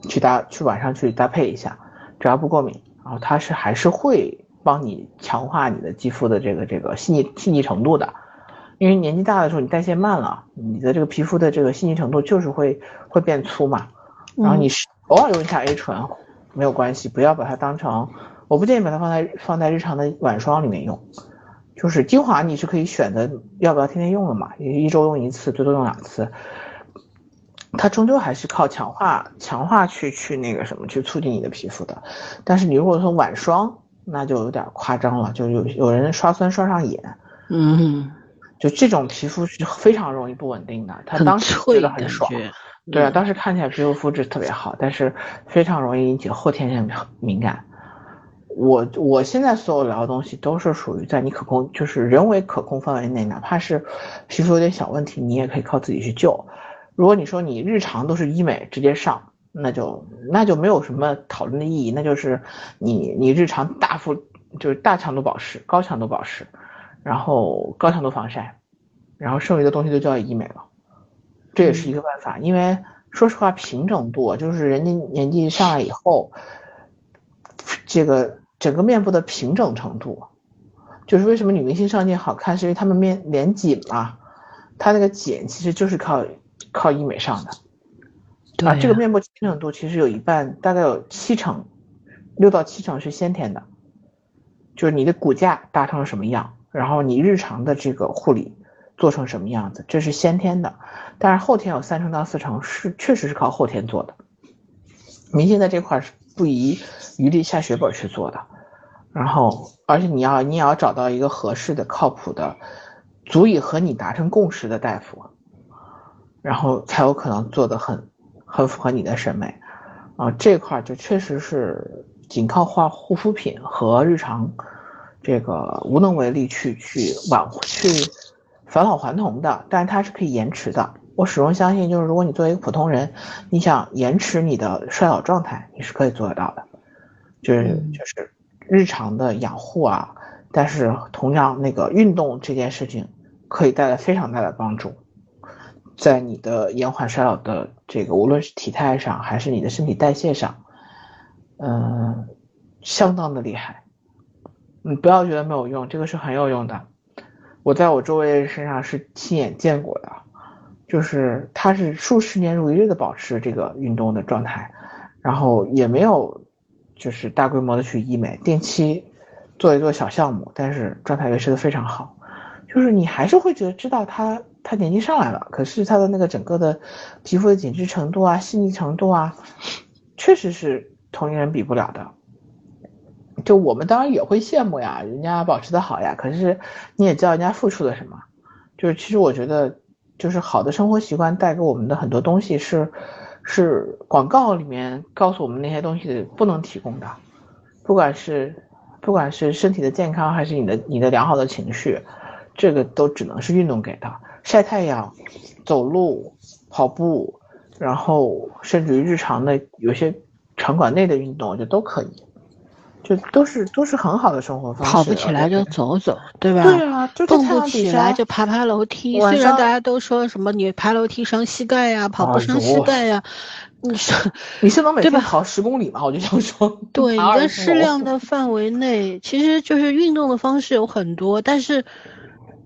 去搭去晚上去搭配一下，只要不过敏，然后它是还是会帮你强化你的肌肤的这个这个细腻细腻程度的，因为年纪大的时候你代谢慢了，你的这个皮肤的这个细腻程度就是会会变粗嘛，然后你是偶尔用一下 A 醇没有关系，不要把它当成，我不建议把它放在放在日常的晚霜里面用，就是精华你是可以选择要不要天天用的嘛，一周用一次，最多用两次。它终究还是靠强化强化去去那个什么去促进你的皮肤的，但是你如果说晚霜，那就有点夸张了，就有有人刷酸刷上瘾，嗯就这种皮肤是非常容易不稳定的。他当时脆觉得很爽，对啊，嗯当时看起来皮肤肤质特别好，但是非常容易引起后天性敏感。我我现在所有聊的东西都是属于在你可控，就是人为可控范围内，哪怕是皮肤有点小问题，你也可以靠自己去救。如果你说你日常都是医美直接上，那就那就没有什么讨论的意义，那就是你你日常大幅就是大强度保湿、高强度保湿，然后高强度防晒，然后剩余的东西都叫医美了，这也是一个办法。因为说实话，平整度就是人家年纪上来以后，这个整个面部的平整程度，就是为什么女明星上镜好看，是因为她们面脸紧嘛，她那个紧其实就是靠靠医美上的。啊，这个面部平整度其实有一半，大概有七成，六到七成是先天的，就是你的骨架搭成了什么样，然后你日常的这个护理做成什么样子，这是先天的，但是后天有三成到四成是确实是靠后天做的。明星在这块儿是不遗余力下血本去做的，然后而且你要你也要找到一个合适的、靠谱的、足以和你达成共识的大夫，然后才有可能做得很很符合你的审美，啊、这块儿就确实是仅靠画护肤品和日常这个无能为力去去挽去返老还童的，但是它是可以延迟的。我始终相信，就是如果你作为一个普通人，你想延迟你的衰老状态，你是可以做得到的，就是嗯就是日常的养护啊，但是同样那个运动这件事情可以带来非常大的帮助。在你的延缓衰老的这个，无论是体态上还是你的身体代谢上，嗯、相当的厉害。你不要觉得没有用，这个是很有用的。我在我周围人身上是亲眼见过的，就是他是数十年如一日的保持这个运动的状态，然后也没有就是大规模的去医美，定期做一做小项目，但是状态维持的非常好。就是你还是会觉得知道他他年纪上来了，可是他的那个整个的皮肤的紧致程度啊、细腻程度啊，确实是同龄人比不了的。就我们当然也会羡慕呀，人家保持的好呀，可是你也知道人家付出了什么。就是其实我觉得，就是好的生活习惯带给我们的很多东西是是广告里面告诉我们那些东西不能提供的，不管是不管是身体的健康还是你的你的良好的情绪，这个都只能是运动给他。晒太阳、走路、跑步，然后甚至于日常的有些场馆内的运动，我觉得都可以，就都是都是很好的生活方式。跑不起来就走走，对吧？对啊，就在蹦不起来就爬爬楼梯。虽然大家都说什么你爬楼梯伤膝盖呀、跑步伤膝盖呀，你说 你是能每对吧天跑十公里吗？我就想说，对，你爬在适量的范围内，其实就是运动的方式有很多，但是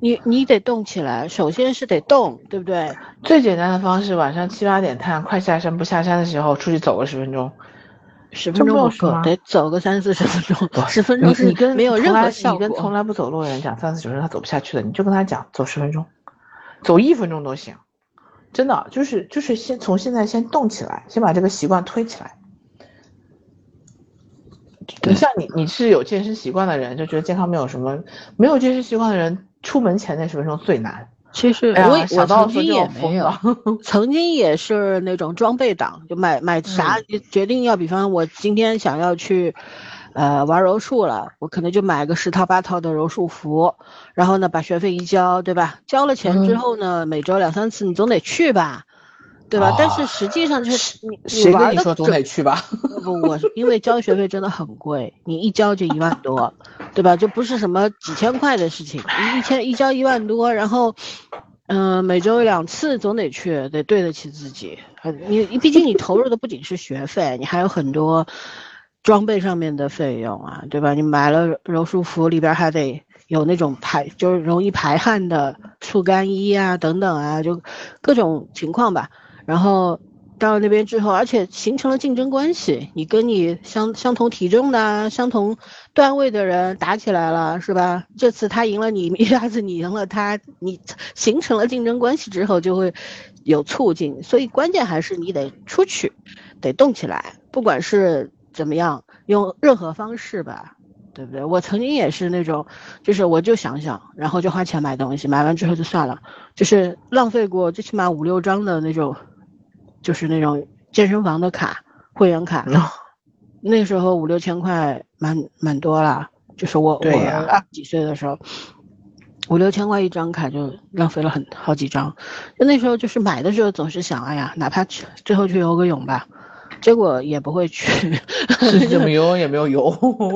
你你得动起来，首先是得动，对不对？最简单的方式，晚上七八点太阳快下山不下山的时候，出去走个十分钟。十分钟不够，得走个三四十分钟，十分钟是你跟没有任何效你跟从。来不走路的人讲三四十分钟他走不下去的，你就跟他讲走十分钟，走一分钟都行。真的就是就是先从现在先动起来，先把这个习惯推起来。像你你是有健身习惯的人，就觉得健康没有什么，没有健身习惯的人，出门前那十分钟最难。其实我也我曾经也没有，曾经也是那种装备党，就买买啥就决定要，比方我今天想要去，呃玩柔术了，我可能就买个十套八套的柔术服，然后呢把学费一交，对吧？交了钱之嗯后呢，每周两三次你总得去吧，对吧？但是实际上就是你你谁跟玩的你说总得去吧？不不，我是因为交学费真的很贵，你一交就一万多，对吧？就不是什么几千块的事情，一千一交一万多，然后，嗯、每周两次总得去，得对得起自己。你你毕竟你投入的不仅是学费，你还有很多装备上面的费用啊，对吧？你买了柔术服，里边还得有那种排，就是容易排汗的速干衣啊，等等啊，就各种情况吧。然后到那边之后，而且形成了竞争关系，你跟你相相同体重的、相同段位的人打起来了，是吧？这次他赢了你，一下子你赢了他，你形成了竞争关系之后，就会有促进。所以关键还是你得出去，得动起来，不管是怎么样，用任何方式吧，对不对？我曾经也是那种，就是我就想想，然后就花钱买东西，买完之后就算了，就是浪费过最起码五六张的那种，就是那种健身房的卡、会员卡。那时候五六千块蛮蛮多了，就是我我二十几岁的时候，五六千块一张卡就浪费了很好几张。就那时候就是买的时候总是想，哎呀，哪怕去最后去游个泳吧。结果也不会去。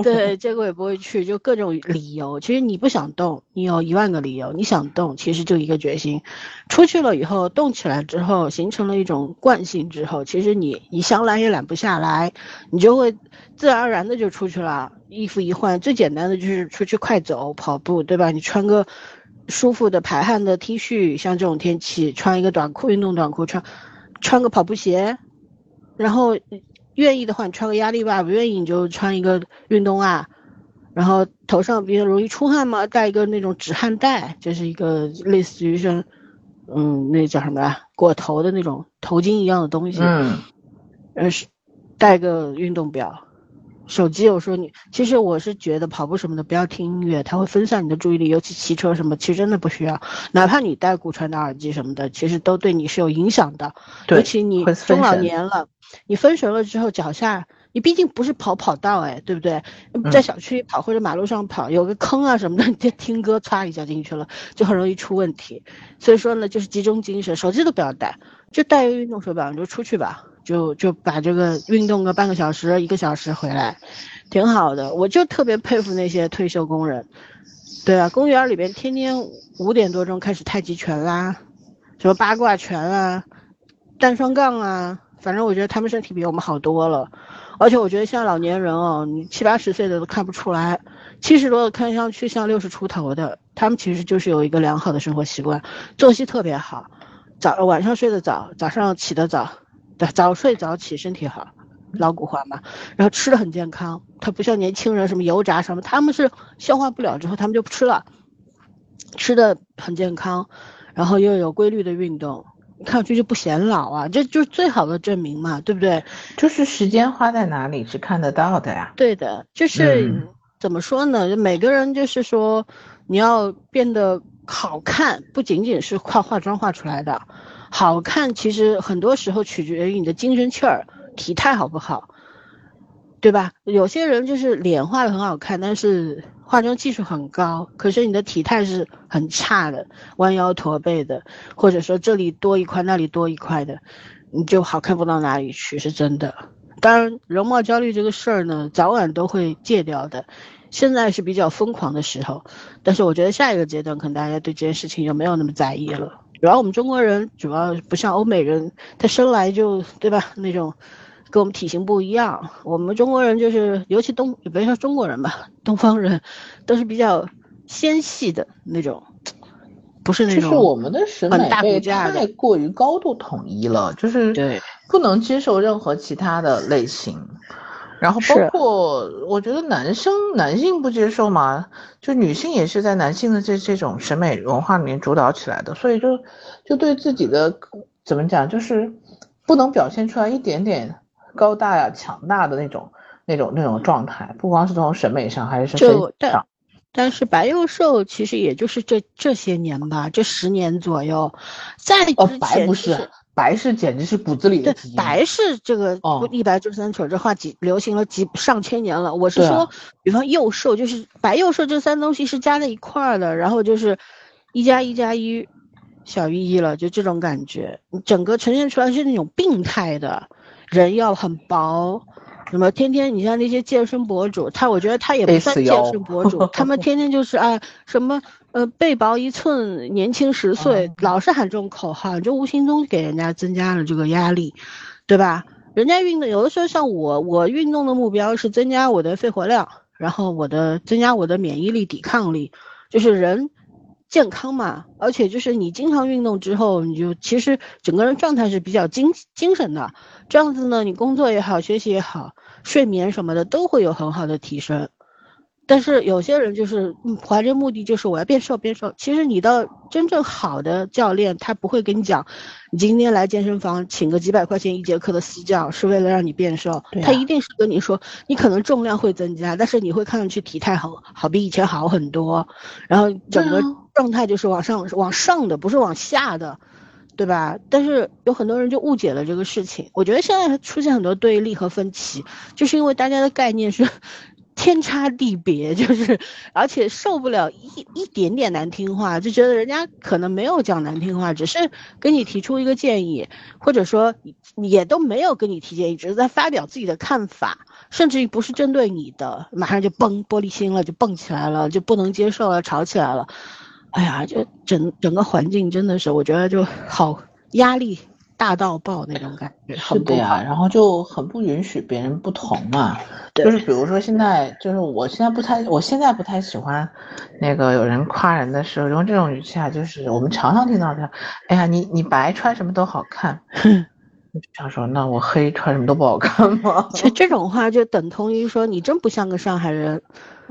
对，结果也不会去，就各种理由。其实你不想动，你有一万个理由；你想动，其实就一个决心。出去了以后，动起来之后，形成了一种惯性之后，其实你你想懒也懒不下来，你就会自然而然的就出去了。衣服一换，最简单的就是出去快走、跑步，对吧？你穿个舒服的排汗的 T 恤，像这种天气，穿一个短裤、运动短裤，穿穿个跑步鞋。然后，愿意的话你穿个压力袜，不愿意你就穿一个运动袜。然后头上比较容易出汗嘛，戴一个那种止汗带，就是一个类似于像，嗯，那叫什么啊？裹头的那种头巾一样的东西。嗯。呃，是带个运动表。手机有时候你，其实我是觉得跑步什么的不要听音乐，它会分散你的注意力，尤其骑车什么，其实真的不需要。哪怕你戴骨传导耳机什么的，其实都对你是有影响的。尤其你中老年了，你分神了之后，脚下你毕竟不是跑跑道哎，对不对？在小区里跑或者马路上跑，有个坑啊什么的，你就听歌歘一下进去了，就很容易出问题。所以说呢，就是集中精神，手机都不要带，就带个运动手表，你就出去吧。就就把这个运动个半个小时一个小时回来，挺好的。我就特别佩服那些退休工人，对啊，公园里边天天五点多钟开始太极拳啦，什么八卦拳啊，单双杠啊，反正我觉得他们身体比我们好多了。而且我觉得像老年人哦，你七八十岁的都看不出来，七十多的看上去像六十出头的，他们其实就是有一个良好的生活习惯，作息特别好，早晚上睡得早，早上起得早。早睡早起身体好，老古话嘛。然后吃的很健康，他不像年轻人什么油炸什么，他们是消化不了之后他们就不吃了，吃的很健康，然后又有规律的运动，看上去就不显老啊，这就是最好的证明嘛，对不对？就是时间花在哪里是看得到的呀。对的，就是怎么说呢？每个人就是说，你要变得好看，不仅仅是靠化妆化出来的。好看，其实很多时候取决于你的精神气儿、体态好不好，对吧？有些人就是脸画的很好看，但是化妆技术很高，可是你的体态是很差的，弯腰驼背的，或者说这里多一块那里多一块的，你就好看不到哪里去，是真的。当然，容貌焦虑这个事儿呢，早晚都会戒掉的。现在是比较疯狂的时候，但是我觉得下一个阶段可能大家对这件事情就没有那么在意了。主要我们中国人主要不像欧美人，他生来就对吧？那种跟我们体型不一样。我们中国人就是，尤其东，别说中国人吧，东方人都是比较纤细的那种，不是那种。就是我们的审美被太过于高度统一了，就是对，不能接受任何其他的类型。然后包括我觉得男生男性不接受嘛，就女性也是在男性的这这种审美文化里面主导起来的，所以就就对自己的怎么讲，就是不能表现出来一点点高大呀、强大的那种那种那种状态，不光是从审美上，还是身体上。但是白幼瘦其实也就是这这些年吧，这十年左右，在之前不是。白是简直是骨子里的对。白是这个一白遮三丑这话几流行了几上千年了。我是说，比方幼瘦，就是白幼瘦这三东西是加在一块儿的，然后就是一加一加一小于一了，就这种感觉。整个呈现出来是那种病态的，人要很薄，什么天天你像那些健身博主，他我觉得他也不算健身博主，他们 天天就是啊什么。呃，背薄一寸，年轻十岁，老是喊这种口号，就无形中给人家增加了这个压力，对吧？人家运动有的时候像我，我运动的目标是增加我的肺活量，然后我的增加我的免疫力、抵抗力，就是人健康嘛。而且就是你经常运动之后，你就其实整个人状态是比较精精神的，这样子呢，你工作也好，学习也好，睡眠什么的都会有很好的提升。但是有些人就是嗯怀着目的，就是我要变瘦变瘦。其实你到真正好的教练，他不会跟你讲，你今天来健身房请个几百块钱一节课的私教，是为了让你变瘦。啊他一定是跟你说，你可能重量会增加，但是你会看上去体态好好比以前好很多，然后整个状态就是往上往上的，不是往下的。对吧？但是有很多人就误解了这个事情。我觉得现在出现很多对立和分歧，就是因为大家的概念是 天差地别，就是而且受不了一一点点难听话，就觉得人家可能没有讲难听话，只是跟你提出一个建议，或者说也都没有跟你提建议，只是在发表自己的看法，甚至于不是针对你的，马上就崩玻璃心了，就蹦起来了，就不能接受了，吵起来了。哎呀，就整整个环境真的是，我觉得就好压力大到爆那种感觉，是的呀，。然后就很不允许别人不同嘛。对就是比如说现在，就是我现在不太，我现在不太喜欢那个有人夸人的时候用这种语气啊，就是我们常常听到的，哎呀，你你白穿什么都好看。我就想说，那我黑穿什么都不好看吗？就这种话就等同于说你真不像个上海人，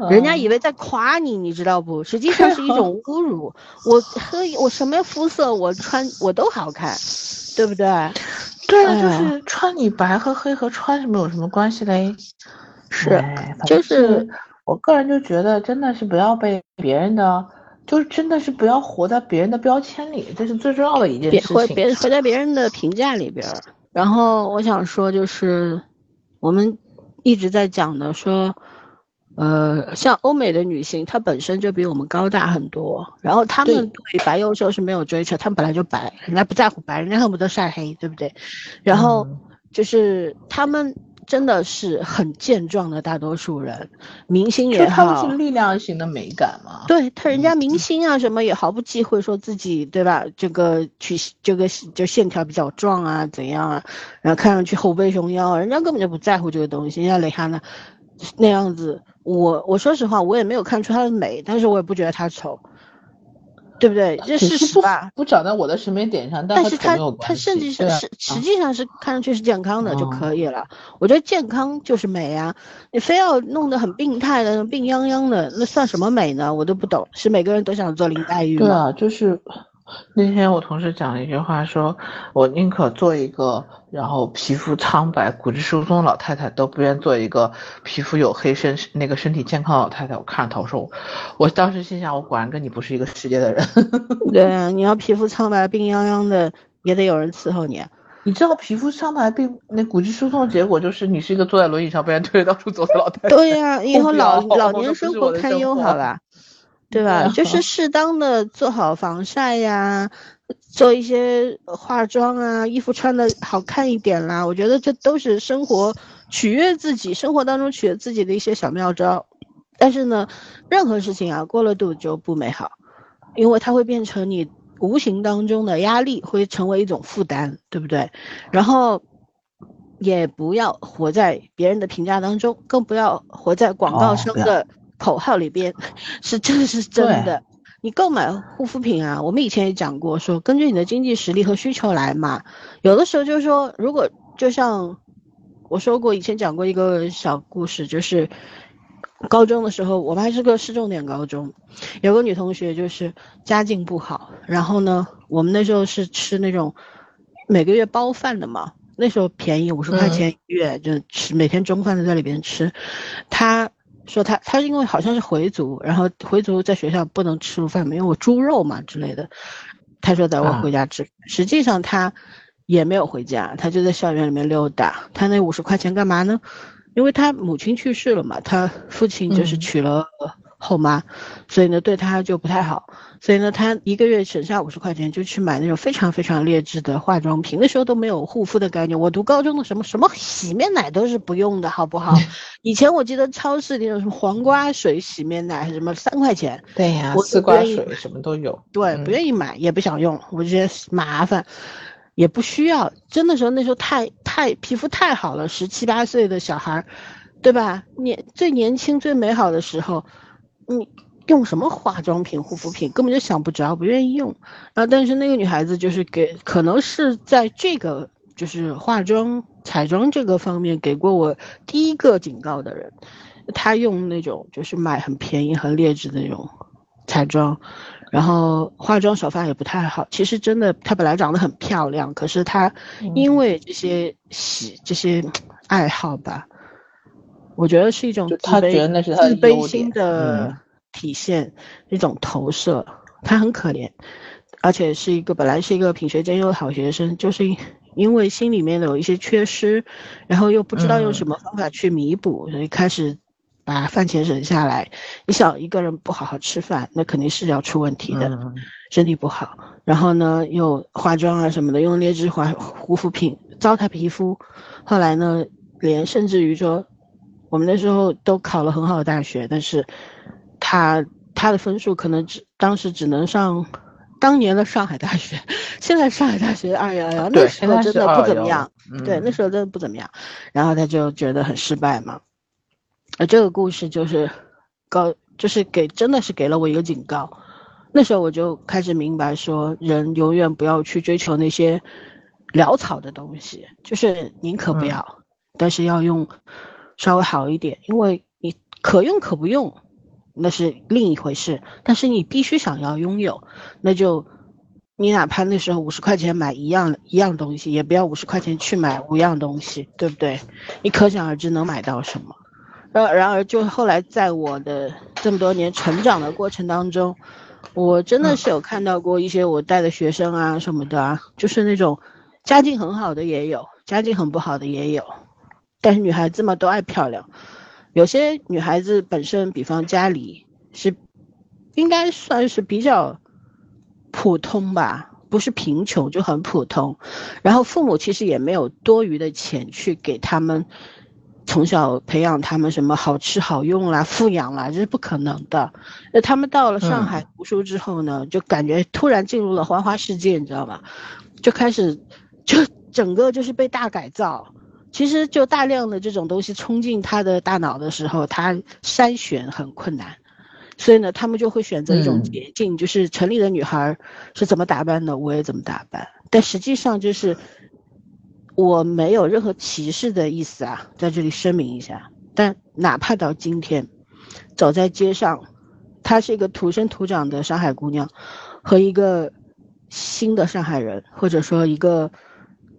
人家以为在夸你，你知道不？实际上是一种 侮辱。我黑，我什么肤色，我穿我都好看，对不对？对啊，就是穿你白和黑和穿什么有什么关系嘞？是哎就是我个人就觉得，真的是不要被别人的，就是真的是不要活在别人的标签里，这是最重要的一件别活事情。别活在别人的评价里边儿。然后我想说，就是我们一直在讲的说，呃，像欧美的女性，她本身就比我们高大很多，然后她们对白幼瘦是没有追求，她们本来就白，人家不在乎白，人家恨不得晒黑，对不对？然后嗯就是她们真的是很健壮的大多数人，明星也好他们是，力量型的美感嘛。对他人家明星啊什么也毫不忌讳说自己对吧？这个曲这个就线条比较壮啊怎样啊，然后看上去后背熊腰，人家根本就不在乎这个东西。人家蕾哈娜那样子，我我说实话我也没有看出她的美，但是我也不觉得她丑，对不对？这事实吧。不长在我的审美点上，但是她。她甚至是是实际上是看上去是健康的就哦可以了。我觉得健康就是美啊，你非要弄得很病态的、病殃殃的，那算什么美呢？我都不懂。是每个人都想做林黛玉吗？对啊，就是那天我同事讲了一句话说，我宁可做一个然后皮肤苍白、骨质疏松的老太太，都不愿做一个皮肤黝黑、身那个身体健康的老太太。我看着头说，我当时心想，我果然跟你不是一个世界的人。对啊，你要皮肤苍白、病殃殃的，也得有人伺候你啊。你知道皮肤苍白病那骨质疏松的结果就是你是一个坐在轮椅上被人推着到处走的老太太。对呀、以后 老老年生活堪忧好了，对吧？就是适当的做好防晒呀，做一些化妆啊，衣服穿的好看一点啦。我觉得这都是生活取悦自己，生活当中取悦自己的一些小妙招。但是呢，任何事情啊，过了度就不美好，因为它会变成你无形当中的压力，会成为一种负担，对不对？然后也不要活在别人的评价当中，更不要活在广告商的口号里边，是这是真的。你购买护肤品啊，我们以前也讲过，说根据你的经济实力和需求来嘛。有的时候就是说，如果就像我说过，以前讲过一个小故事，就是高中的时候，我们还是个市重点高中，有个女同学就是家境不好，然后呢，我们那时候是吃那种每个月包饭的嘛，那时候便宜五十块嗯钱一月，就吃每天中饭都在里边吃。她说他他因为好像是回族，然后回族在学校不能吃饭嘛，因为我猪肉嘛之类的。他说带我啊回家吃，实际上他也没有回家，他就在校园里面溜达。他那五十块钱干嘛呢？因为他母亲去世了嘛，他父亲就是嗯娶了后妈，所以呢对他就不太好。所以呢，他一个月省下五十块钱就去买那种非常非常劣质的化妆品。那时候都没有护肤的概念，我读高中的什么什么洗面奶都是不用的，好不好？以前我记得超市里有什么黄瓜水洗面奶，什么三块钱，对呀我丝瓜水什么都有。对，嗯不愿意买，也不想用，我觉得麻烦，也不需要。真的时候那时候太太皮肤太好了，十七八岁的小孩儿，对吧？年最年轻最美好的时候，你用什么化妆品、护肤品根本就想不着，不愿意用。然后但是那个女孩子就是给，可能是在这个就是化妆、彩妆这个方面给过我第一个警告的人。她用那种就是买很便宜、很劣质的那种彩妆，然后化妆手法也不太好。其实真的，她本来长得很漂亮，可是她因为这些喜这些爱好吧，我觉得是一种自她觉得卑那是她自卑心的嗯体现，一种投射。他很可怜，而且是一个本来是一个品学兼优的好学生，就是因因为心里面有一些缺失，然后又不知道用什么方法去弥补，所以开始把饭钱省下来。你想一个人不好好吃饭，那肯定是要出问题的，嗯身体不好。然后呢，又化妆啊什么的，用劣质化护肤品糟蹋皮肤。后来呢，连甚至于说，我们那时候都考了很好的大学，但是他他的分数可能只当时只能上当年的上海大学，现在上海大学二幺幺，那时候真的不怎么样。对，那嗯时候真的不怎么样，然后他就觉得很失败嘛。呃，这个故事就是告，就是给真的是给了我一个警告。那时候我就开始明白说，人永远不要去追求那些潦草的东西，就是宁可不嗯要，但是要用稍微好一点，因为你可用可不用，那是另一回事。但是你必须想要拥有，那就你哪怕那时候五十块钱买一样一样东西，也不要五十块钱去买五样东西，对不对？你可想而知能买到什么。然然而，就后来在我的这么多年成长的过程当中，我真的是有看到过一些我带的学生啊什么的啊，就是那种家境很好的也有，家境很不好的也有，但是女孩子嘛都爱漂亮，有些女孩子本身，比方家里是应该算是比较普通吧，不是贫穷就很普通，然后父母其实也没有多余的钱去给他们从小培养他们什么好吃好用啦、富养啦，这是不可能的。那他们到了上海读书之后呢，就感觉突然进入了花花世界，你知道吗？就开始就整个就是被大改造。其实就大量的这种东西冲进他的大脑的时候，他筛选很困难，所以呢，他们就会选择一种嗯捷径，就是城里的女孩是怎么打扮的，我也怎么打扮。但实际上就是我没有任何歧视的意思啊，在这里声明一下。但哪怕到今天，走在街上，她是一个土生土长的上海姑娘，和一个新的上海人，或者说一个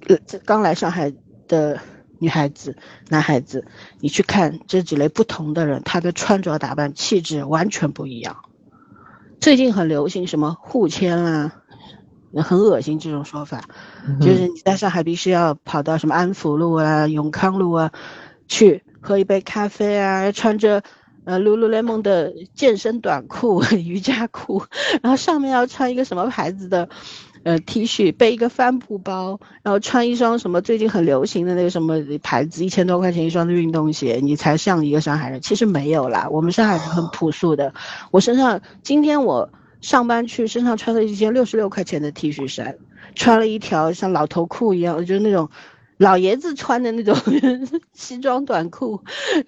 呃刚来上海的女孩子、男孩子，你去看这几类不同的人，他的穿着打扮、气质完全不一样。最近很流行什么互签啊，很恶心这种说法，嗯就是你在上海必须要跑到什么安福路啊、永康路啊，去喝一杯咖啡啊，穿着呃 lululemon 的健身短裤、瑜伽裤，然后上面要穿一个什么牌子的呃 T 恤，背一个帆布包，然后穿一双什么最近很流行的那个什么牌子，一千多块钱一双的运动鞋，你才像一个上海人。其实没有啦，我们上海人很朴素的。我身上今天我上班去，身上穿了一件六十六块钱的 T 恤衫，穿了一条像老头裤一样，就是那种老爷子穿的那种 西装短裤，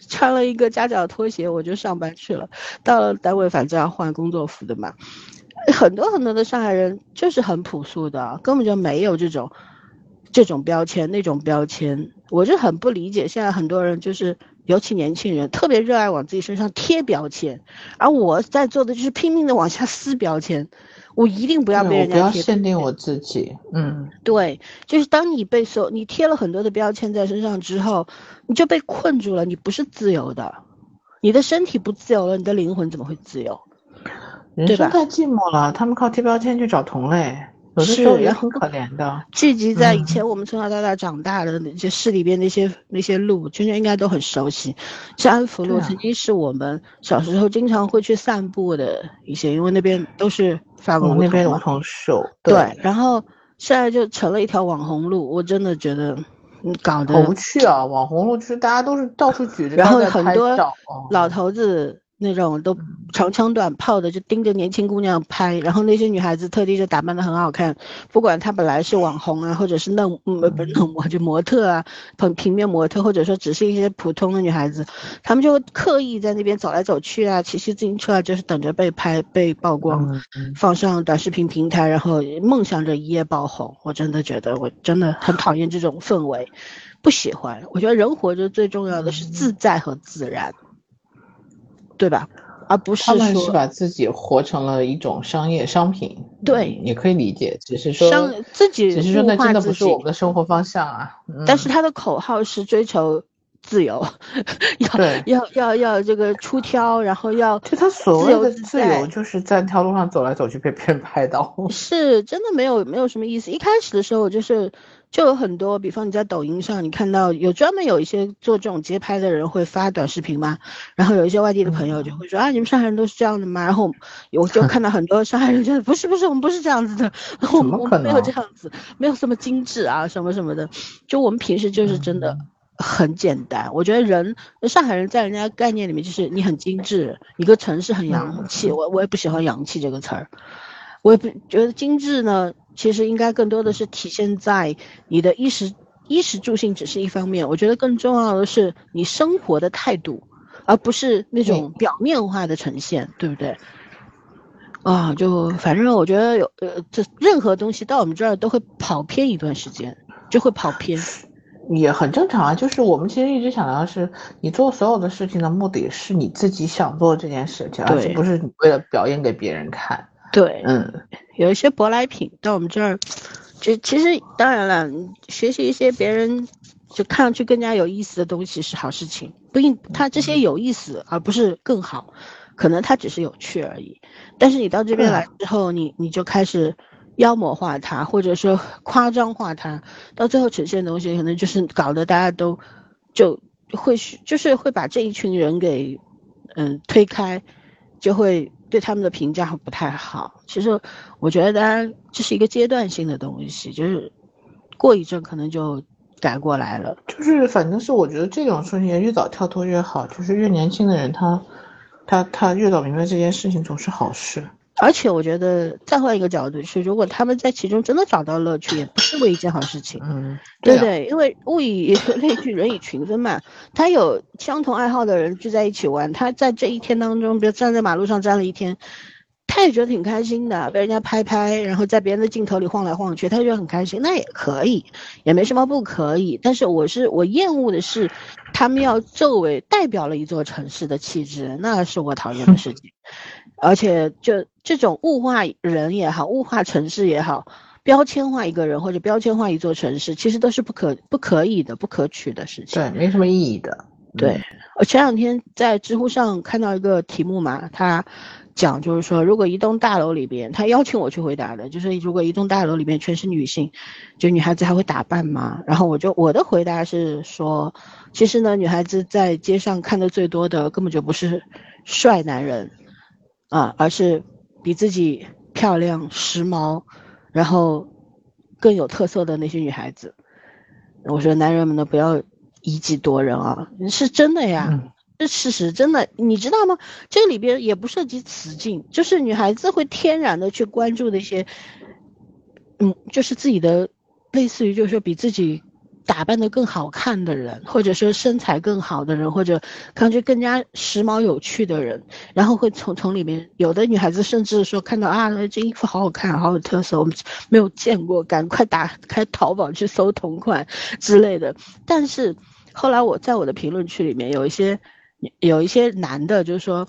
穿了一个夹脚拖鞋，我就上班去了。到了单位，反正要换工作服的嘛。很多很多的上海人就是很朴素的，根本就没有这种这种标签、那种标签。我就很不理解，现在很多人就是，尤其年轻人，特别热爱往自己身上贴标签，而我在做的就是拼命的往下撕标签。我一定不要被对我不要人家贴限定我自己，嗯，对，就是当你被所你贴了很多的标签在身上之后，你就被困住了，你不是自由的，你的身体不自由了，你的灵魂怎么会自由？人生太寂寞了，他们靠贴标签去找同类，有的是时候也很可怜的。聚集在以嗯前我们从小到大长大的那些市里边那些那些路，圈圈应该都很熟悉。像安福路曾经是我们小时候经常会去散步的一些，因为那边都是法国那边梧桐树，对，然后现在就成了一条网红路，我真的觉得，嗯，搞好得无趣啊！网红路就是大家都是到处举着然后很多老头子那种都长枪短炮的，就盯着年轻姑娘拍，然后那些女孩子特地就打扮的很好看，不管她本来是网红啊，或者是嫩嗯不是嫩模 就模特啊，平平面模特，或者说只是一些普通的女孩子，她们就刻意在那边走来走去啊，骑骑自行车啊，就是等着被拍被曝光。放上短视频平台，然后梦想着一夜爆红。我真的觉得，我真的很讨厌这种氛围，不喜欢。我觉得人活着最重要的是自在和自然。对吧？而不是他们是把自己活成了一种商业商品，对嗯也可以理解，只是说商自己只是说那真的不是我们的生活方向啊。嗯但是他的口号是追求自由，要要要要这个出挑，然后要就他所谓的自由，就是在那条路上走来走去被 别人拍到。是真的没有没有什么意思。一开始的时候就是就有很多，比方你在抖音上，你看到有专门有一些做这种街拍的人会发短视频嘛，然后有一些外地的朋友就会说、啊，你们上海人都是这样的吗？然后我就看到很多上海人觉得不是不是，我们不是这样子的，我们我们没有这样子，没有这么精致啊什么什么的，就我们平时就是真的。很简单，我觉得人上海人在人家概念里面就是你很精致，一个城市很洋气，我我也不喜欢洋气这个词儿，我也不觉得精致呢，其实应该更多的是体现在你的衣食衣食住行只是一方面，我觉得更重要的是你生活的态度，而不是那种表面化的呈现，对不对？啊，就反正我觉得有呃，这任何东西到我们这儿都会跑偏一段时间，就会跑偏。也很正常啊，就是我们其实一直想到的是，你做所有的事情的目的是你自己想做这件事情，而对不是你为了表演给别人看。对，嗯，有一些舶来品到我们这儿，就其实当然了，学习一些别人就看上去更加有意思的东西是好事情，不一它这些有意思，而不是更好，可能它只是有趣而已。但是你到这边来之后，你你就开始妖魔化它，或者说 夸张化它，到最后呈现的东西可能就是搞得大家都就会去就是会把这一群人给嗯推开，就会对他们的评价不太好。其实我觉得，当然这是一个阶段性的东西，就是过一阵可能就改过来了。就是反正是我觉得这种事情越早跳脱越好，就是越年轻的人他他他越早明白这件事情总是好事。而且我觉得再换一个角度是，如果他们在其中真的找到乐趣，也不是为一件好事情。嗯，啊对不对？因为物以类聚，人以群分嘛。他有相同爱好的人聚在一起玩，他在这一天当中，比如站在马路上站了一天，他也觉得挺开心的，被人家拍拍，然后在别人的镜头里晃来晃去，他觉得很开心，那也可以，也没什么不可以。但是我是我厌恶的是，他们要作为代表了一座城市的气质，那是我讨厌的事情。而且就这种物化人也好，物化城市也好。标签化一个人或者标签化一座城市，其实都是不可不可以的、不可取的事情。对，没什么意义的。对，我前两天在知乎上看到一个题目嘛，他讲就是说，如果一栋大楼里边，他邀请我去回答的，就是如果一栋大楼里面全是女性，就女孩子还会打扮吗？然后我就我的回答是说，其实呢，女孩子在街上看的最多的根本就不是帅男人啊，而是比自己漂亮、时髦。然后更有特色的那些女孩子，我说男人们呢不要以己度人啊，是真的呀，嗯这事实真的，你知道吗？这里边也不涉及雌竞，就是女孩子会天然的去关注那些，嗯，就是自己的，类似于就是说比自己打扮的更好看的人，或者说身材更好的人，或者看上去更加时髦有趣的人，然后会从从里面，有的女孩子甚至说看到啊，这衣服好好看，好有特色，我们没有见过，赶快打开淘宝去搜同款 之类的。但是后来我在我的评论区里面有一些有一些男的，就是说。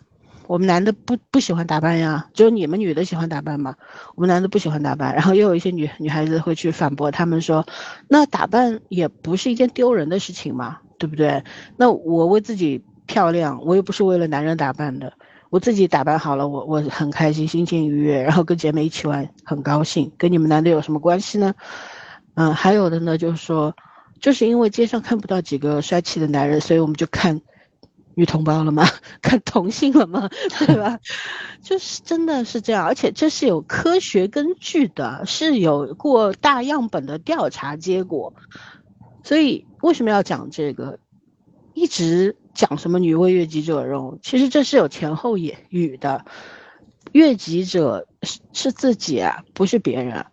我们男的不不喜欢打扮呀，只有你们女的喜欢打扮嘛？我们男的不喜欢打扮，然后又有一些女女孩子会去反驳他们说，那打扮也不是一件丢人的事情嘛，对不对？那我为自己漂亮，我又不是为了男人打扮的，我自己打扮好了，我我很开心，心情愉悦，然后跟姐妹一起玩，很高兴，跟你们男的有什么关系呢？嗯，还有的呢，就是说，就是因为街上看不到几个帅气的男人，所以我们就看。女同胞了吗？看同性了吗？对吧？就是真的是这样，而且这是有科学根据的，是有过大样本的调查结果。所以为什么要讲这个？一直讲什么女为悦己者容，其实这是有前后也语的。悦己者是是自己啊，不是别人，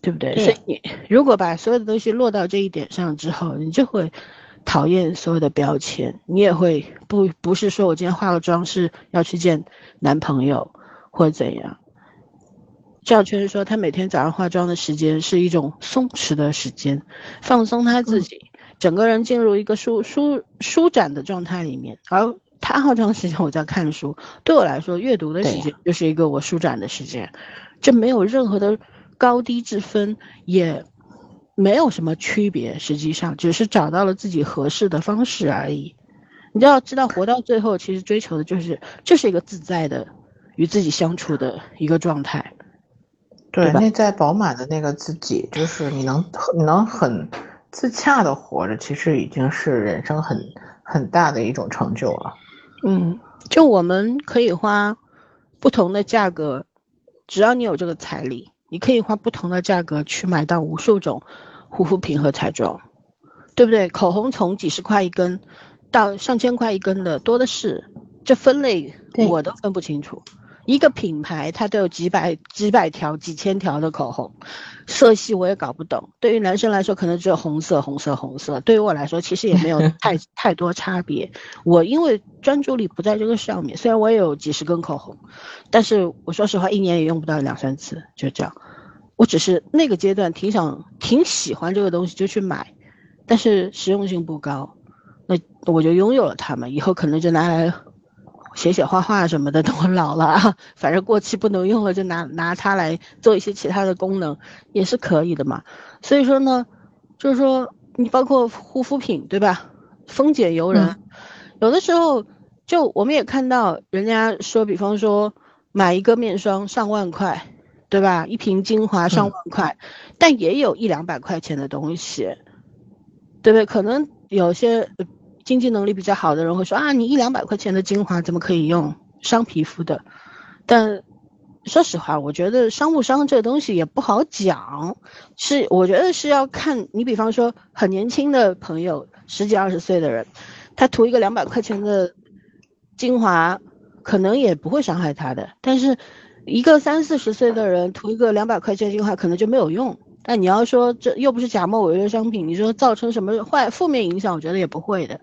对不对？对所以你如果把所有的东西落到这一点上之后，你就会。讨厌所有的标签，你也会不不是说我今天化个妆是要去见男朋友或者怎样。赵圈说他每天早上化妆的时间是一种松弛的时间，放松他自己，整个人进入一个舒舒舒展的状态里面。而他化妆时间我在看书，对我来说，阅读的时间就是一个我舒展的时间，这没有任何的高低之分，也没有什么区别，实际上只是找到了自己合适的方式而已。你就要知道，活到最后，其实追求的就是，这是一个自在的与自己相处的一个状态。对，内在饱满的那个自己，就是你能你能很自洽的活着，其实已经是人生很很大的一种成就了。嗯，就我们可以花不同的价格，只要你有这个财力，你可以花不同的价格去买到无数种护肤品和彩妆，对不对？口红从几十块一根到上千块一根的多的是，这分类我都分不清楚。一个品牌，它都有几百、几百条、几千条的口红，色系我也搞不懂。对于男生来说，可能只有红色、红色、红色。对于我来说，其实也没有 太太多差别。我因为专注力不在这个上面，虽然我也有几十根口红，但是我说实话，一年也用不到两三次，就这样。我只是那个阶段挺想、挺喜欢这个东西，就去买，但是实用性不高，那我就拥有了它们，以后可能就拿来。写写画画什么的，等我老了啊，反正过期不能用了，就拿拿它来做一些其他的功能，也是可以的嘛。所以说呢，就是说你包括护肤品，对吧？丰俭由人，有的时候就我们也看到人家说，比方说买一个面霜上万块，对吧？一瓶精华上万块，但也有一两百块钱的东西，对不对？可能有些。经济能力比较好的人会说啊，你一两百块钱的精华怎么可以用？伤皮肤的。但说实话，我觉得伤不伤这个东西也不好讲。是我觉得是要看你，比方说很年轻的朋友，十几二十岁的人，他涂一个两百块钱的精华，可能也不会伤害他的。但是一个三四十岁的人涂一个两百块钱精华，可能就没有用。但你要说这又不是假冒伪劣商品，你说造成什么坏负面影响？我觉得也不会的。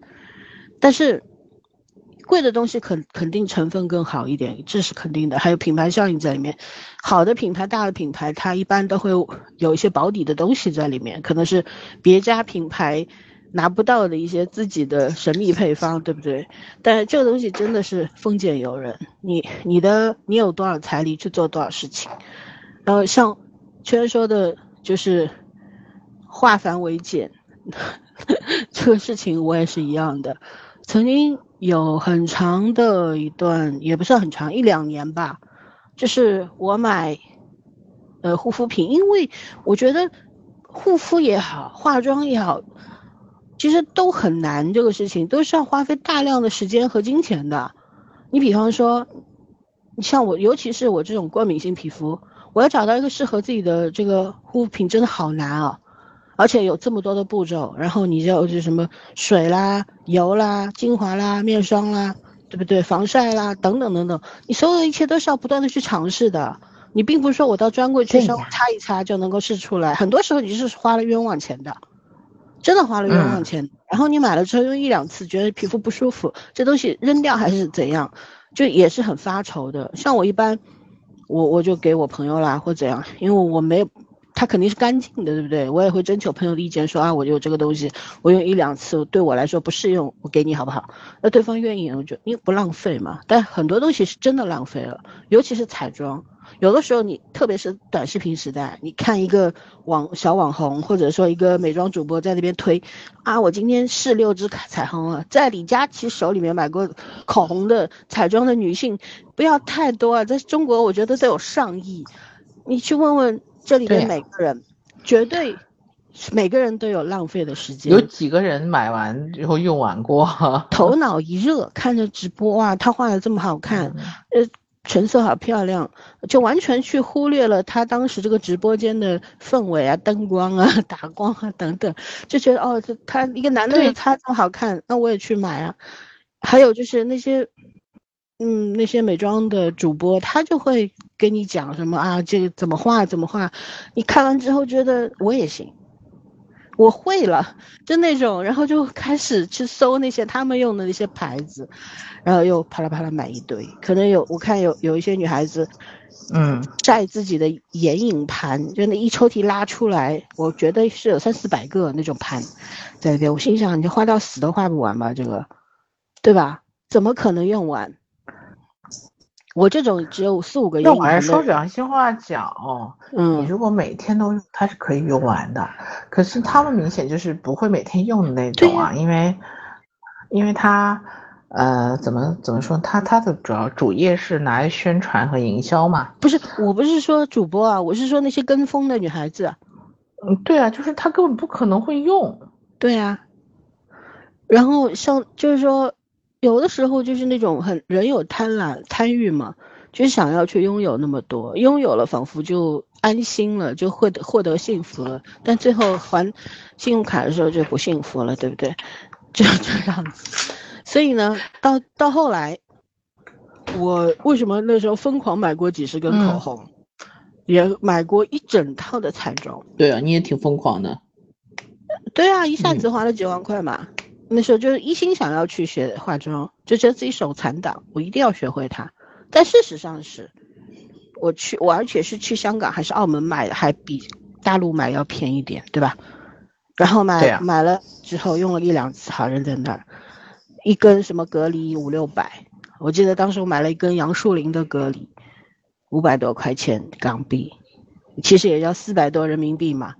但是贵的东西肯肯定成分更好一点，这是肯定的。还有品牌效应在里面，好的品牌、大的品牌，它一般都会有一些保底的东西在里面，可能是别家品牌拿不到的一些自己的神秘配方，对不对？但这个东西真的是丰俭由人，你你的你有多少财力去做多少事情。然后像圈说的。就是化繁为简，这个事情我也是一样的。曾经有很长的一段，也不是很长，一两年吧。就是我买呃护肤品，因为我觉得护肤也好，化妆也好，其实都很难。这个事情都是要花费大量的时间和金钱的。你比方说，你像我，尤其是我这种过敏性皮肤。我要找到一个适合自己的这个护肤品真的好难啊，而且有这么多的步骤，然后你就就什么水啦、油啦、精华啦、面霜啦，对不对？防晒啦等等等等，你所有的一切都是要不断的去尝试的。你并不是说我到专柜去稍微擦一擦就能够试出来，很多时候你是花了冤枉钱的，真的花了冤枉钱。然后你买了之后用一两次觉得皮肤不舒服，这东西扔掉还是怎样，就也是很发愁的。像我一般。我我就给我朋友啦，或怎样，因为我没有，他肯定是干净的，对不对？我也会征求朋友的意见，说啊，我有这个东西，我用一两次对我来说不适用，我给你好不好？那对方愿意，我就因为不浪费嘛。但很多东西是真的浪费了，尤其是彩妆。有的时候你，特别是短视频时代，你看一个网小网红，或者说一个美妆主播在那边推，啊，我今天试六支彩虹了，在李佳琦手里面买过口红的彩妆的女性，不要太多啊，在中国我觉得都有上亿，你去问问这里的每个人，绝对每个人都有浪费的时间。有几个人买完之后用完过？头脑一热，看着直播哇，他画的这么好看，呃。成色好漂亮，就完全去忽略了他当时这个直播间的氛围啊、灯光啊、打光啊等等，就觉得哦，这他一个男的他这么好看，那我也去买啊。还有就是那些，嗯，那些美妆的主播，他就会跟你讲什么啊，这个怎么画怎么画，你看完之后觉得我也行。我会了，就那种，然后就开始去搜那些他们用的那些牌子，然后又啪啦啪啦买一堆。可能有我看有有一些女孩子，嗯，晒自己的眼影盘，就那一抽屉拉出来，我觉得是有三四百个那种盘在那边。我心想，你花到死都花不完吧，这个，对吧？怎么可能用完？我这种只有四五个眼那我还是，说良心话讲哦，你嗯，如果每天都用，它是可以用完的。可是他们明显就是不会每天用的那种啊，因为因为它呃怎么怎么说，它它的主要主业是拿来宣传和营销嘛。不是，我不是说主播啊，我是说那些跟风的女孩子啊。嗯，对啊，就是他根本不可能会用。对啊、然后像就是说，有的时候就是那种很人有贪婪贪欲嘛，就想要去拥有那么多，拥有了仿佛就安心了，就获得获得幸福了，但最后还信用卡的时候就不幸福了，对不对？就这样子。所以呢，到到后来，我为什么那时候疯狂买过几十根口嗯红，也买过一整套的彩妆。对啊，你也挺疯狂的。对啊，一下嗯子花了几万块嘛。那时候就是一心想要去学化妆，就觉得自己手残党，我一定要学会它。但事实上是，我去，我而且是去香港还是澳门买的，还比大陆买要便宜点，对吧？然后买、啊买了之后用了一两次，好扔在那儿，一根什么隔离五六百，我记得当时我买了一根杨树林的隔离，五百多块钱港币，其实也要四百多人民币嘛。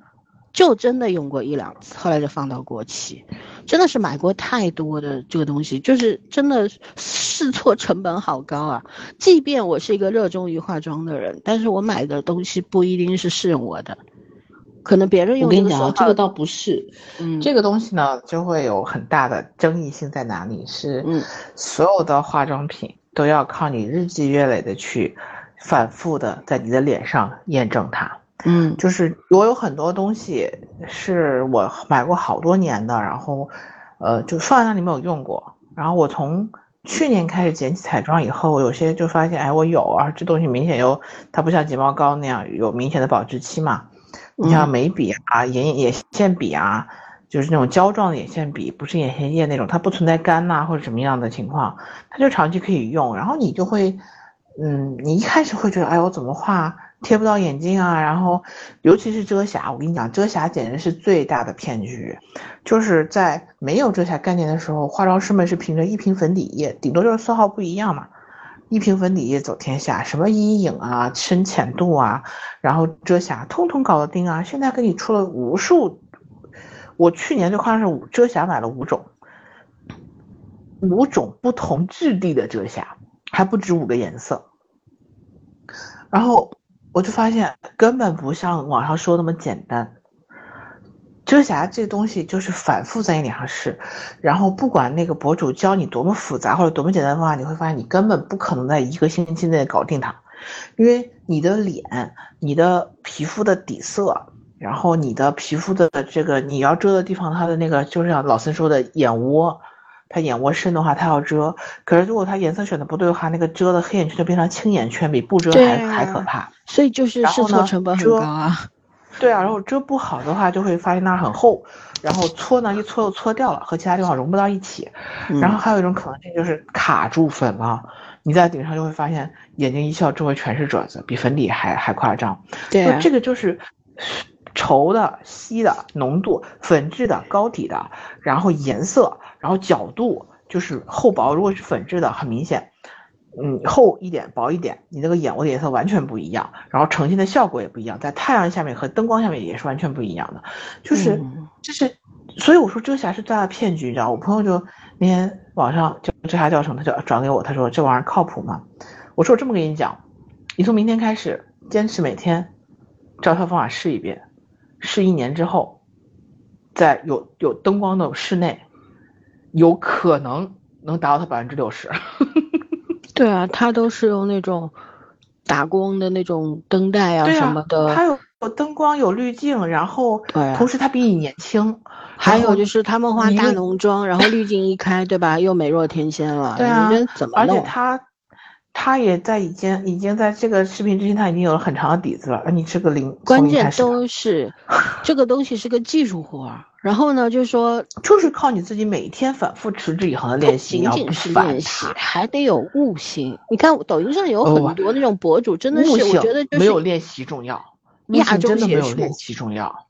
就真的用过一两次，后来就放到过期。真的是买过太多的这个东西，就是真的试错成本好高啊！即便我是一个热衷于化妆的人，但是我买的东西不一定是适用我的，可能别人用我跟你讲啊，这个手法，这个倒不是，嗯，这个东西呢就会有很大的争议性在哪里？是嗯所有的化妆品都要靠你日积月累的去反复的在你的脸上验证它。嗯就是我有很多东西是我买过好多年的，然后，呃，就放在那里没有用过。然后我从去年开始捡起彩妆以后，有些就发现，哎，我有啊，这东西明显有，它不像睫毛膏那样有明显的保质期嘛。你像嗯眉笔啊、眼眼线笔啊，就是那种胶状的眼线笔，不是眼线液那种，它不存在干呐、或者什么样的情况，它就长期可以用。然后你就会，嗯，你一开始会觉得，哎，我怎么画贴不到眼睛啊？然后，尤其是遮瑕，我跟你讲，遮瑕简直是最大的骗局。就是在没有遮瑕概念的时候，化妆师们是凭着一瓶粉底液，顶多就是色号不一样嘛。一瓶粉底液走天下，什么阴影啊、深浅度啊，然后遮瑕，通通搞得定啊！现在给你出了无数，我去年就好像是五遮瑕买了五种，五种不同质地的遮瑕，还不止五个颜色。然后我就发现根本不像网上说那么简单。遮瑕这东西就是反复在你脸上试，然后不管那个博主教你多么复杂或者多么简单的方法，你会发现你根本不可能在一个星期内搞定它，因为你的脸、你的皮肤的底色，然后你的皮肤的这个你要遮的地方，它的那个就是像老孙说的眼窝，它眼窝深的话它要遮，可是如果它颜色选的不对的话，那个遮的黑眼圈就变成青眼圈，比不遮对还、还可啊怕。所以就是试然后呢错成本高啊。对啊，然后遮不好的话，就会发现那儿很厚，然后搓呢一搓又搓掉了，和其他地方融不到一起。嗯然后还有一种可能性就是卡住粉了，你在顶上就会发现眼睛一笑周围全是褶子，比粉底还还夸张。对啊，这个就是稠的、稀的、浓度、粉质的、膏体的，然后颜色，然后角度，就是厚薄。如果是粉质的，很明显，嗯，厚一点、薄一点，你那个眼窝的颜色完全不一样，然后呈现的效果也不一样，在太阳下面和灯光下面也是完全不一样的，就是、嗯就是，所以我说遮瑕是最大的骗局，你知道？我朋友就那天网上就遮瑕教程，他就转给我，他说这玩意儿靠谱吗？我说我这么跟你讲，你从明天开始坚持每天照套方法试一遍，试一年之后，在有有灯光的室内，有可能能达到他百分之六十。对啊，他都是用那种打光的那种灯带啊什么，的，他有有灯光，有滤镜，然后同时他比你年轻，还有就是他们化大浓妆，然后滤镜一开，对吧？又美若天仙了，对啊你这怎么而且？他他也在已经已经在这个视频之前，他已经有了很长的底子了。而你是个零，关键都是 这个东西是个技术活儿，然后呢，就是说就是靠你自己每天反复持之以恒的练习，仅仅是练习，还得有悟性。你看抖音上有哦很多那种博主，真的是我觉得就是没有练习重要，悟亚性真的没有练习重要。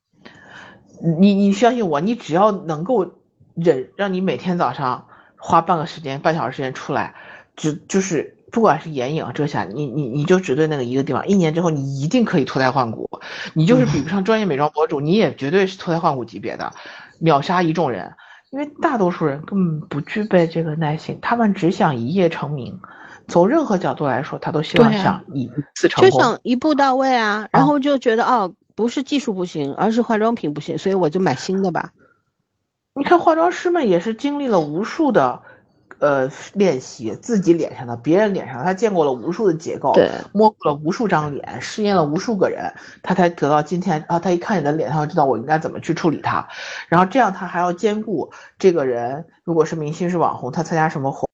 你你相信我，你只要能够忍，让你每天早上花半个时间、半小时时间出来，就就是不管是眼影、遮瑕，你你你就只对那个一个地方，一年之后你一定可以脱胎换骨。你就是比不上专业美妆博主，你也绝对是脱胎换骨级别的，秒杀一众人。因为大多数人根本不具备这个耐心，他们只想一夜成名。从任何角度来说，他都希望想一次成功，就想一步到位啊。然后就觉得哦，不是技术不行，而是化妆品不行，所以我就买新的吧。你看化妆师们也是经历了无数的。呃，练习自己脸上的，别人脸上，他见过了无数的结构，对，摸过了无数张脸，试验了无数个人，他才得到今天啊。他一看你的脸，他就知道我应该怎么去处理它。然后这样他还要兼顾这个人，如果是明星是网红，他参加什么活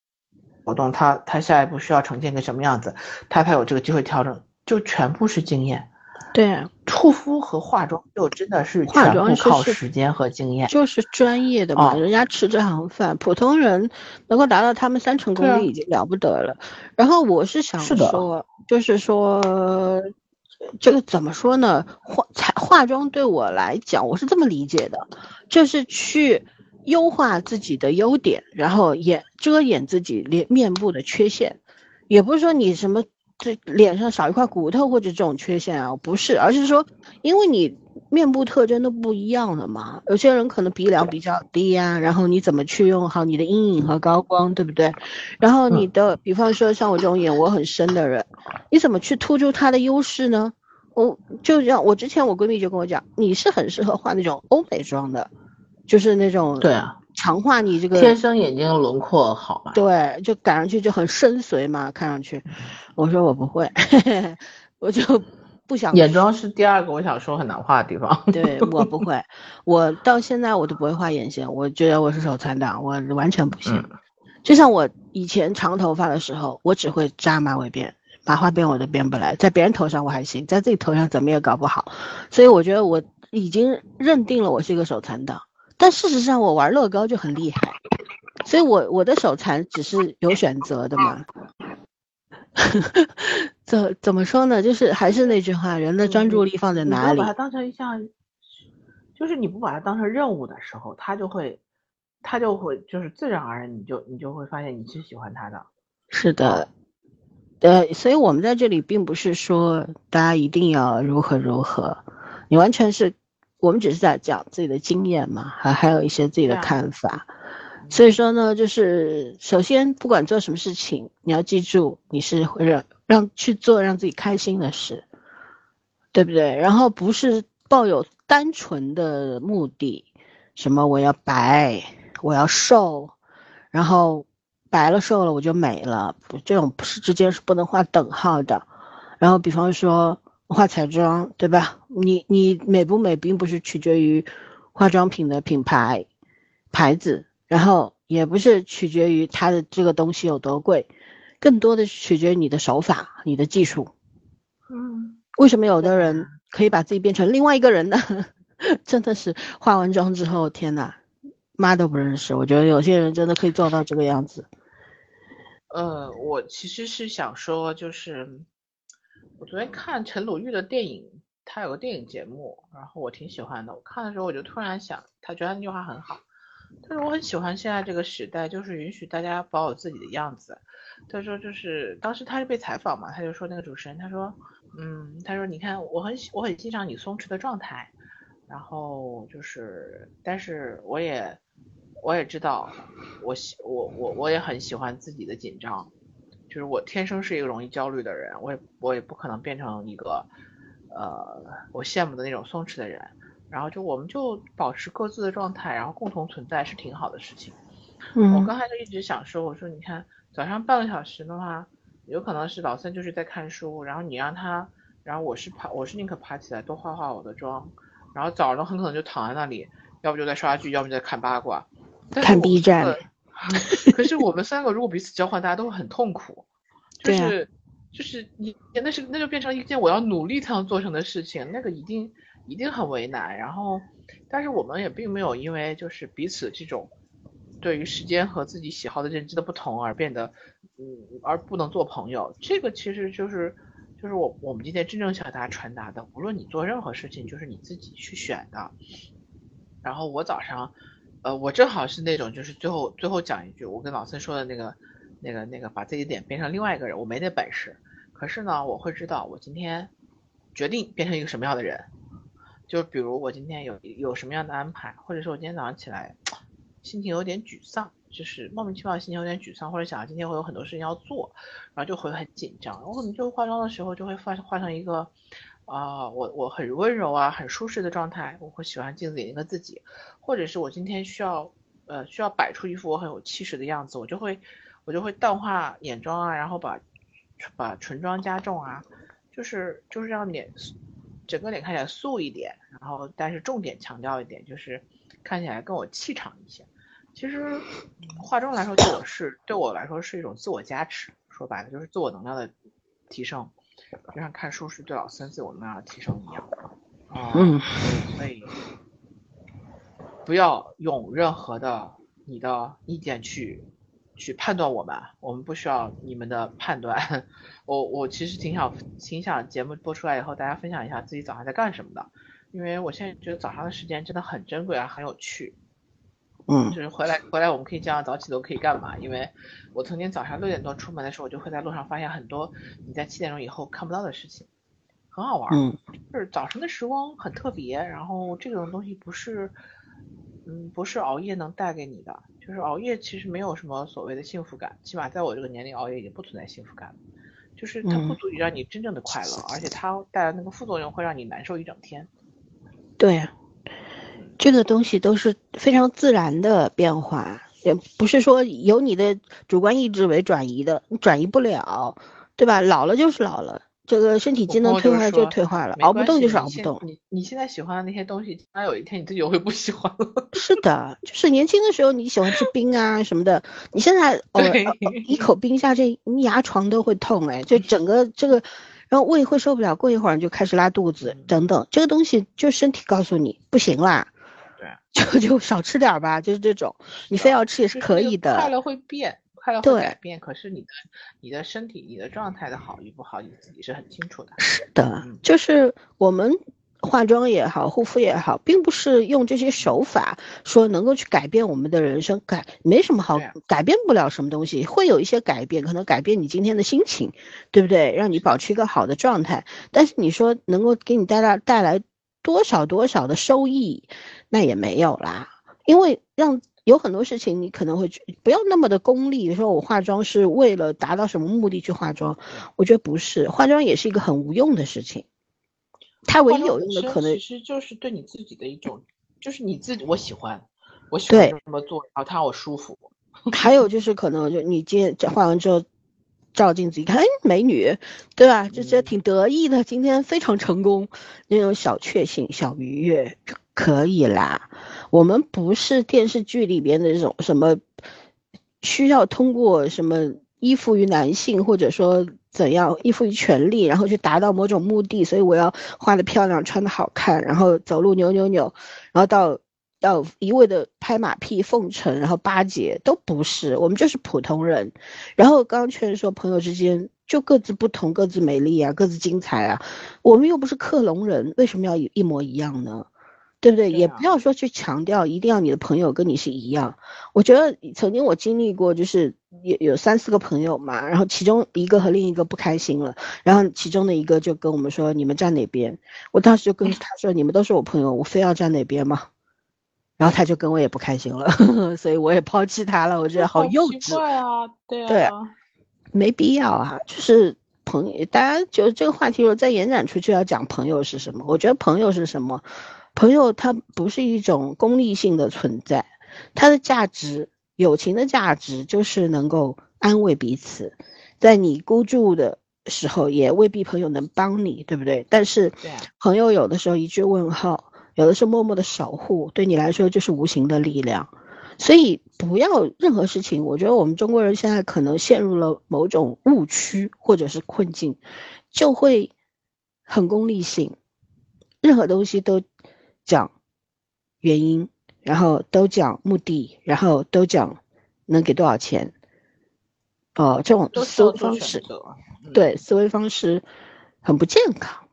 活动，他他下一步需要呈现个什么样子，他才有这个机会调整，就全部是经验。对，护肤和化妆就真的是化妆靠时间和经验，就是专业的嘛。人家吃这行饭，普通人能够达到他们三成功力已经了不得了。然后我是想说，就是说，这个怎么说呢？化彩化妆对我来讲，我是这么理解的，就是去优化自己的优点，然后掩遮掩自己脸面部的缺陷，也不是说你什么。这脸上少一块骨头或者这种缺陷啊，不是，而是说，因为你面部特征都不一样了嘛。有些人可能鼻梁比较低呀，然后你怎么去用好你的阴影和高光，对不对？然后你的，比方说像我这种眼窝很深的人，你怎么去突出他的优势呢？我就像我之前我闺蜜就跟我讲，你是很适合画那种欧美妆的，就是那种对啊。强化你这个天生眼睛轮廓好吧？对，就赶上去就很深邃嘛，看上去。我说我不会，我就不想。眼妆是第二个我想说很难画的地方。对我不会，我到现在我都不会画眼线，我觉得我是手残党，我完全不行。就像我以前长头发的时候，我只会扎马尾辫，麻花辫我都编不来，在别人头上我还行，在自己头上怎么也搞不好。所以我觉得我已经认定了我是一个手残党。但事实上，我玩乐高就很厉害，所以我我的手残只是有选择的嘛。怎怎么说呢？就是还是那句话，人的专注力放在哪里？把它当成一项，就是你不把它当成任务的时候，它就会，它就会，就是自然而然，你就你就会发现你是喜欢它的。是的，呃，所以我们在这里并不是说大家一定要如何如何，你完全是。我们只是在讲自己的经验嘛，还还有一些自己的看法，所以说呢，就是首先不管做什么事情，你要记住你是会让让去做让自己开心的事，对不对？然后不是抱有单纯的目的，什么我要白，我要瘦，然后白了瘦了我就美了，这种不是之间是不能画等号的。然后比方说。化彩妆对吧？你你美不美，并不是取决于化妆品的品牌牌子，然后也不是取决于它的这个东西有多贵，更多的取决于你的手法、你的技术。嗯，为什么有的人可以把自己变成另外一个人呢？真的是化完妆之后，天哪，妈都不认识。我觉得有些人真的可以做到这个样子。呃，我其实是想说，就是。我昨天看陈鲁豫的电影，他有个电影节目，然后我挺喜欢的。我看的时候，我就突然想，他觉得那句话很好。但是我很喜欢现在这个时代，就是允许大家保有自己的样子。他说，就是当时他是被采访嘛，他就说那个主持人，他说，嗯，他说你看，我很我很欣赏你松弛的状态，然后就是，但是我也我也知道，我喜我我我也很喜欢自己的紧张。就是我天生是一个容易焦虑的人，我也我也不可能变成一个，呃，我羡慕的那种松弛的人。然后就我们就保持各自的状态，然后共同存在是挺好的事情。嗯。我刚才就一直想说，我说你看早上半个小时的话，有可能是老三就是在看书，然后你让他，然后我是爬，我是宁可爬起来多化化我的妆，然后早上很可能就躺在那里，要不就在刷剧，要不就在看八卦，看 B 站。可是我们三个如果彼此交换，大家都会很痛苦。就是，就是你，那是那就变成一件我要努力才能做成的事情，那个一定一定很为难。然后，但是我们也并没有因为就是彼此这种对于时间和自己喜好的认知的不同而变得，嗯，而不能做朋友。这个其实就是就是我我们今天真正想大家传达的，无论你做任何事情，就是你自己去选的。然后我早上。呃，我正好是那种，就是最后最后讲一句，我跟老孙说的那个那个那个，把自己脸变成另外一个人，我没那本事。可是呢，我会知道我今天决定变成一个什么样的人。就比如我今天有有什么样的安排，或者说我今天早上起来心情有点沮丧，就是莫名其妙心情有点沮丧，或者想今天会有很多事情要做，然后就会很紧张。我可能就化妆的时候就会化化成一个啊，我我很温柔啊，很舒适的状态。我会喜欢镜子里那个自己，或者是我今天需要呃需要摆出一副我很有气势的样子，我就会我就会淡化眼妆啊，然后把把唇妆加重啊，就是就是让脸。整个脸看起来素一点，然后但是重点强调一点，就是看起来更有气场一些。其实化妆来说，对我是对我来说是一种自我加持，说白了就是自我能量的提升，就像看书是对老三岁我能量的提升一样。嗯，所以 不要用任何的你的意见去。去判断我们，我们不需要你们的判断。我我其实挺想挺想节目播出来以后，大家分享一下自己早上在干什么的，因为我现在觉得早上的时间真的很珍贵啊，很有趣。嗯，就是回来回来我们可以这样早起都可以干嘛？因为我曾经早上六点多出门的时候，我就会在路上发现很多你在七点钟以后看不到的事情，很好玩。嗯，就是早晨的时光很特别，然后这种东西不是。嗯，不是熬夜能带给你的，就是熬夜其实没有什么所谓的幸福感，起码在我这个年龄熬夜已经不存在幸福感了，就是它不足以让你真正的快乐，而且它带来那个副作用会让你难受一整天。对，这个东西都是非常自然的变化，也不是说由你的主观意志为转移的，你转移不了，对吧？老了就是老了。这个身体机能退化就退化了，熬不动就是熬不动。你你现在喜欢的那些东西，将来有一天你自己会不喜欢了。是的，就是年轻的时候你喜欢吃冰啊什么的，你现在哦一口冰下去，你牙床都会痛哎，就整个这个，然后胃会受不了，过一会儿就开始拉肚子等等，这个东西就身体告诉你不行啦，对，就 就少吃点吧，就是这种，你非要吃也是可以的。快乐会变。快乐会改变，可是你的你的身体、你的状态的好与不好，你自己是很清楚的。是的，就是我们化妆也好，护肤也好，并不是用这些手法说能够去改变我们的人生，改没什么好改变不了什么东西，会有一些改变，可能改变你今天的心情，对不对？让你保持一个好的状态。但是你说能够给你带来带来多少多少的收益，那也没有啦，因为让。有很多事情你可能会不要那么的功利，说我化妆是为了达到什么目的去化妆，我觉得不是，化妆也是一个很无用的事情。它唯一有用的可能其实就是对你自己的一种，就是你自己我喜欢，我喜欢这么做，然后它让我舒服。还有就是可能就你今天化完之后，照镜子一看，哎，美女，对吧？就觉得挺得意的，今天非常成功，那种小确幸、小愉悦就可以啦。我们不是电视剧里边的这种什么，需要通过什么依附于男性，或者说怎样依附于权力，然后去达到某种目的，所以我要画的漂亮，穿的好看，然后走路扭扭扭，然后到要一味的拍马屁奉承，然后巴结，都不是，我们就是普通人。然后刚刚确实说朋友之间就各自不同，各自美丽啊，各自精彩啊，我们又不是克隆人，为什么要一模一样呢？对不对？也不要说去强调一定要你的朋友跟你是一样。我觉得曾经我经历过，就是有有三四个朋友嘛，然后其中一个和另一个不开心了，然后其中的一个就跟我们说：“你们站哪边？”我当时就跟他说：“你们都是我朋友，我非要站哪边吗？”然后他就跟我也不开心了，所以我也抛弃他了。我觉得好幼稚啊！对啊，没必要啊。就是朋友，大家就这个话题，如果再延展出去，要讲朋友是什么？我觉得朋友是什么？朋友他不是一种功利性的存在，他的价值，友情的价值就是能够安慰彼此，在你孤注的时候，也未必朋友能帮你，对不对？但是，朋友有的时候一句问候，有的时候默默的守护，对你来说就是无形的力量。所以不要任何事情，我觉得我们中国人现在可能陷入了某种误区或者是困境，就会很功利性，任何东西都。讲原因，然后都讲目的，然后都讲能给多少钱。哦，这种思维方式，对思维方式很不健康。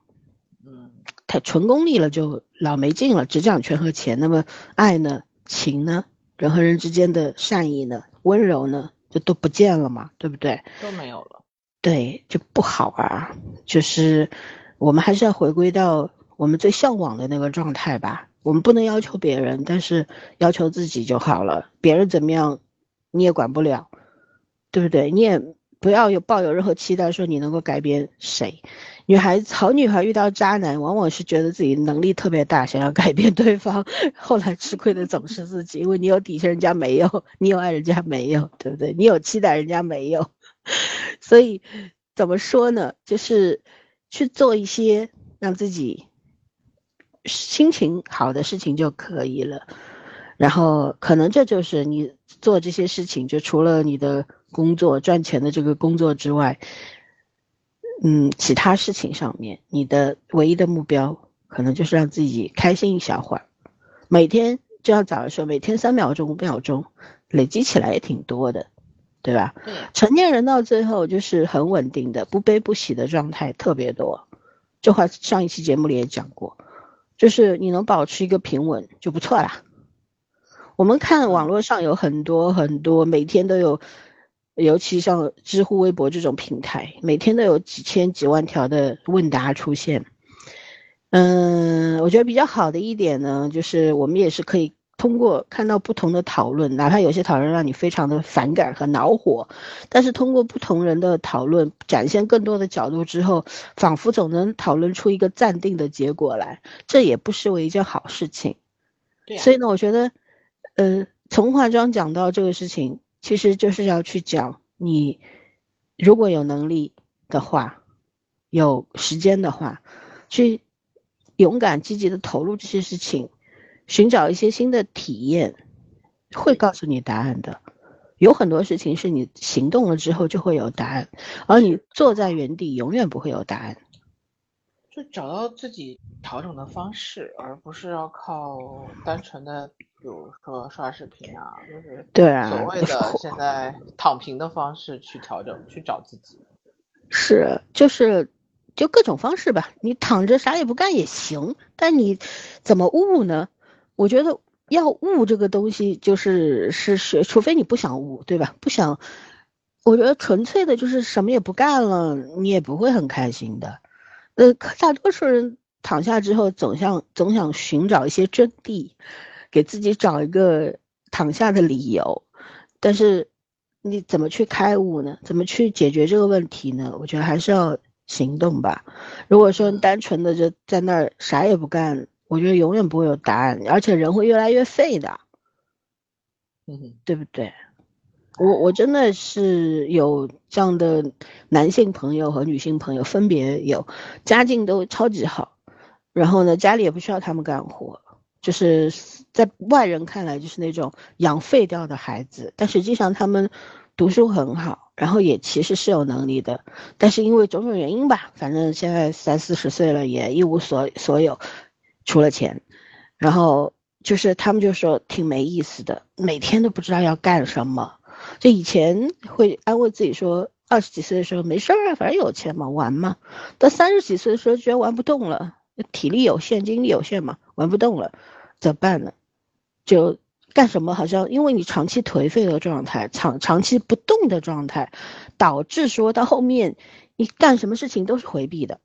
嗯，太纯功利了，就老没劲了，只讲权和钱。那么爱呢？情呢？人和人之间的善意呢、温柔呢，就都不见了嘛，对不对？都没有了。对，就不好啊。就是我们还是要回归到我们最向往的那个状态吧。我们不能要求别人，但是要求自己就好了。别人怎么样，你也管不了，对不对？你也不要有抱有任何期待，说你能够改变谁。女孩子，好女孩遇到渣男，往往是觉得自己能力特别大，想要改变对方，后来吃亏的总是自己，因为你有底线，人家没有；你有爱，人家没有，对不对？你有期待，人家没有。所以怎么说呢？就是去做一些让自己。心情好的事情就可以了，然后可能这就是你做这些事情，就除了你的工作赚钱的这个工作之外，嗯，其他事情上面，你的唯一的目标可能就是让自己开心一小会儿。每天就像早上说，每天三秒钟、五秒钟，累积起来也挺多的，对吧？成年人到最后就是很稳定的，不悲不喜的状态特别多。这话上一期节目里也讲过。就是你能保持一个平稳就不错啦。我们看网络上有很多很多，每天都有，尤其像知乎、微博这种平台，每天都有几千几万条的问答出现。嗯，我觉得比较好的一点呢，就是我们也是可以。通过看到不同的讨论，哪怕有些讨论让你非常的反感和恼火，但是通过不同人的讨论，展现更多的角度之后，仿佛总能讨论出一个暂定的结果来，这也不失为一件好事情。对，所以呢，我觉得，呃，从化妆讲到这个事情，其实就是要去讲你如果有能力的话，有时间的话，去勇敢积极的投入这些事情。寻找一些新的体验，会告诉你答案的。有很多事情是你行动了之后就会有答案，而你坐在原地永远不会有答案。就找到自己调整的方式，而不是要靠单纯的，比如说刷视频啊，就是对啊，所谓的现在躺平的方式去调整，去找自己。是，就是。就各种方式吧，你躺着啥也不干也行，但你怎么悟呢？我觉得要悟这个东西，就是是是，除非你不想悟，对吧？不想，我觉得纯粹的就是什么也不干了，你也不会很开心的。呃，大多数人躺下之后，总想总想寻找一些真谛，给自己找一个躺下的理由，但是你怎么去开悟呢？怎么去解决这个问题呢？我觉得还是要。行动吧。如果说单纯的就在那儿啥也不干，我觉得永远不会有答案，而且人会越来越废的，嗯，对不对？我我真的是有这样的男性朋友和女性朋友，分别有家境都超级好，然后呢家里也不需要他们干活，就是在外人看来就是那种养废掉的孩子，但实际上他们读书很好。然后也其实是有能力的，但是因为种种原因吧，反正现在三四十岁了也一无所所有，除了钱。然后就是他们就说挺没意思的，每天都不知道要干什么。就以前会安慰自己说，二十几岁的时候没事儿啊，反正有钱嘛，玩嘛。到三十几岁的时候觉得玩不动了，体力有限，精力有限嘛，玩不动了，怎么办呢？就。干什么？好像因为你长期颓废的状态，长长期不动的状态，导致说到后面，你干什么事情都是回避的，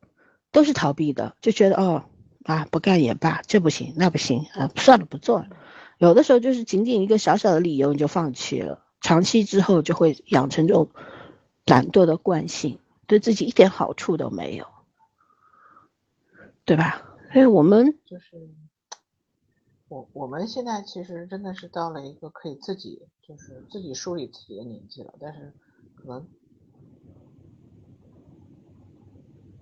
都是逃避的，就觉得哦啊不干也罢，这不行那不行啊，算了不做了。有的时候就是仅仅一个小小的理由你就放弃了，长期之后就会养成这种懒惰的惯性，对自己一点好处都没有，对吧？所以，我们就是。我我们现在其实真的是到了一个可以自己就是自己梳理自己的年纪了，但是可能，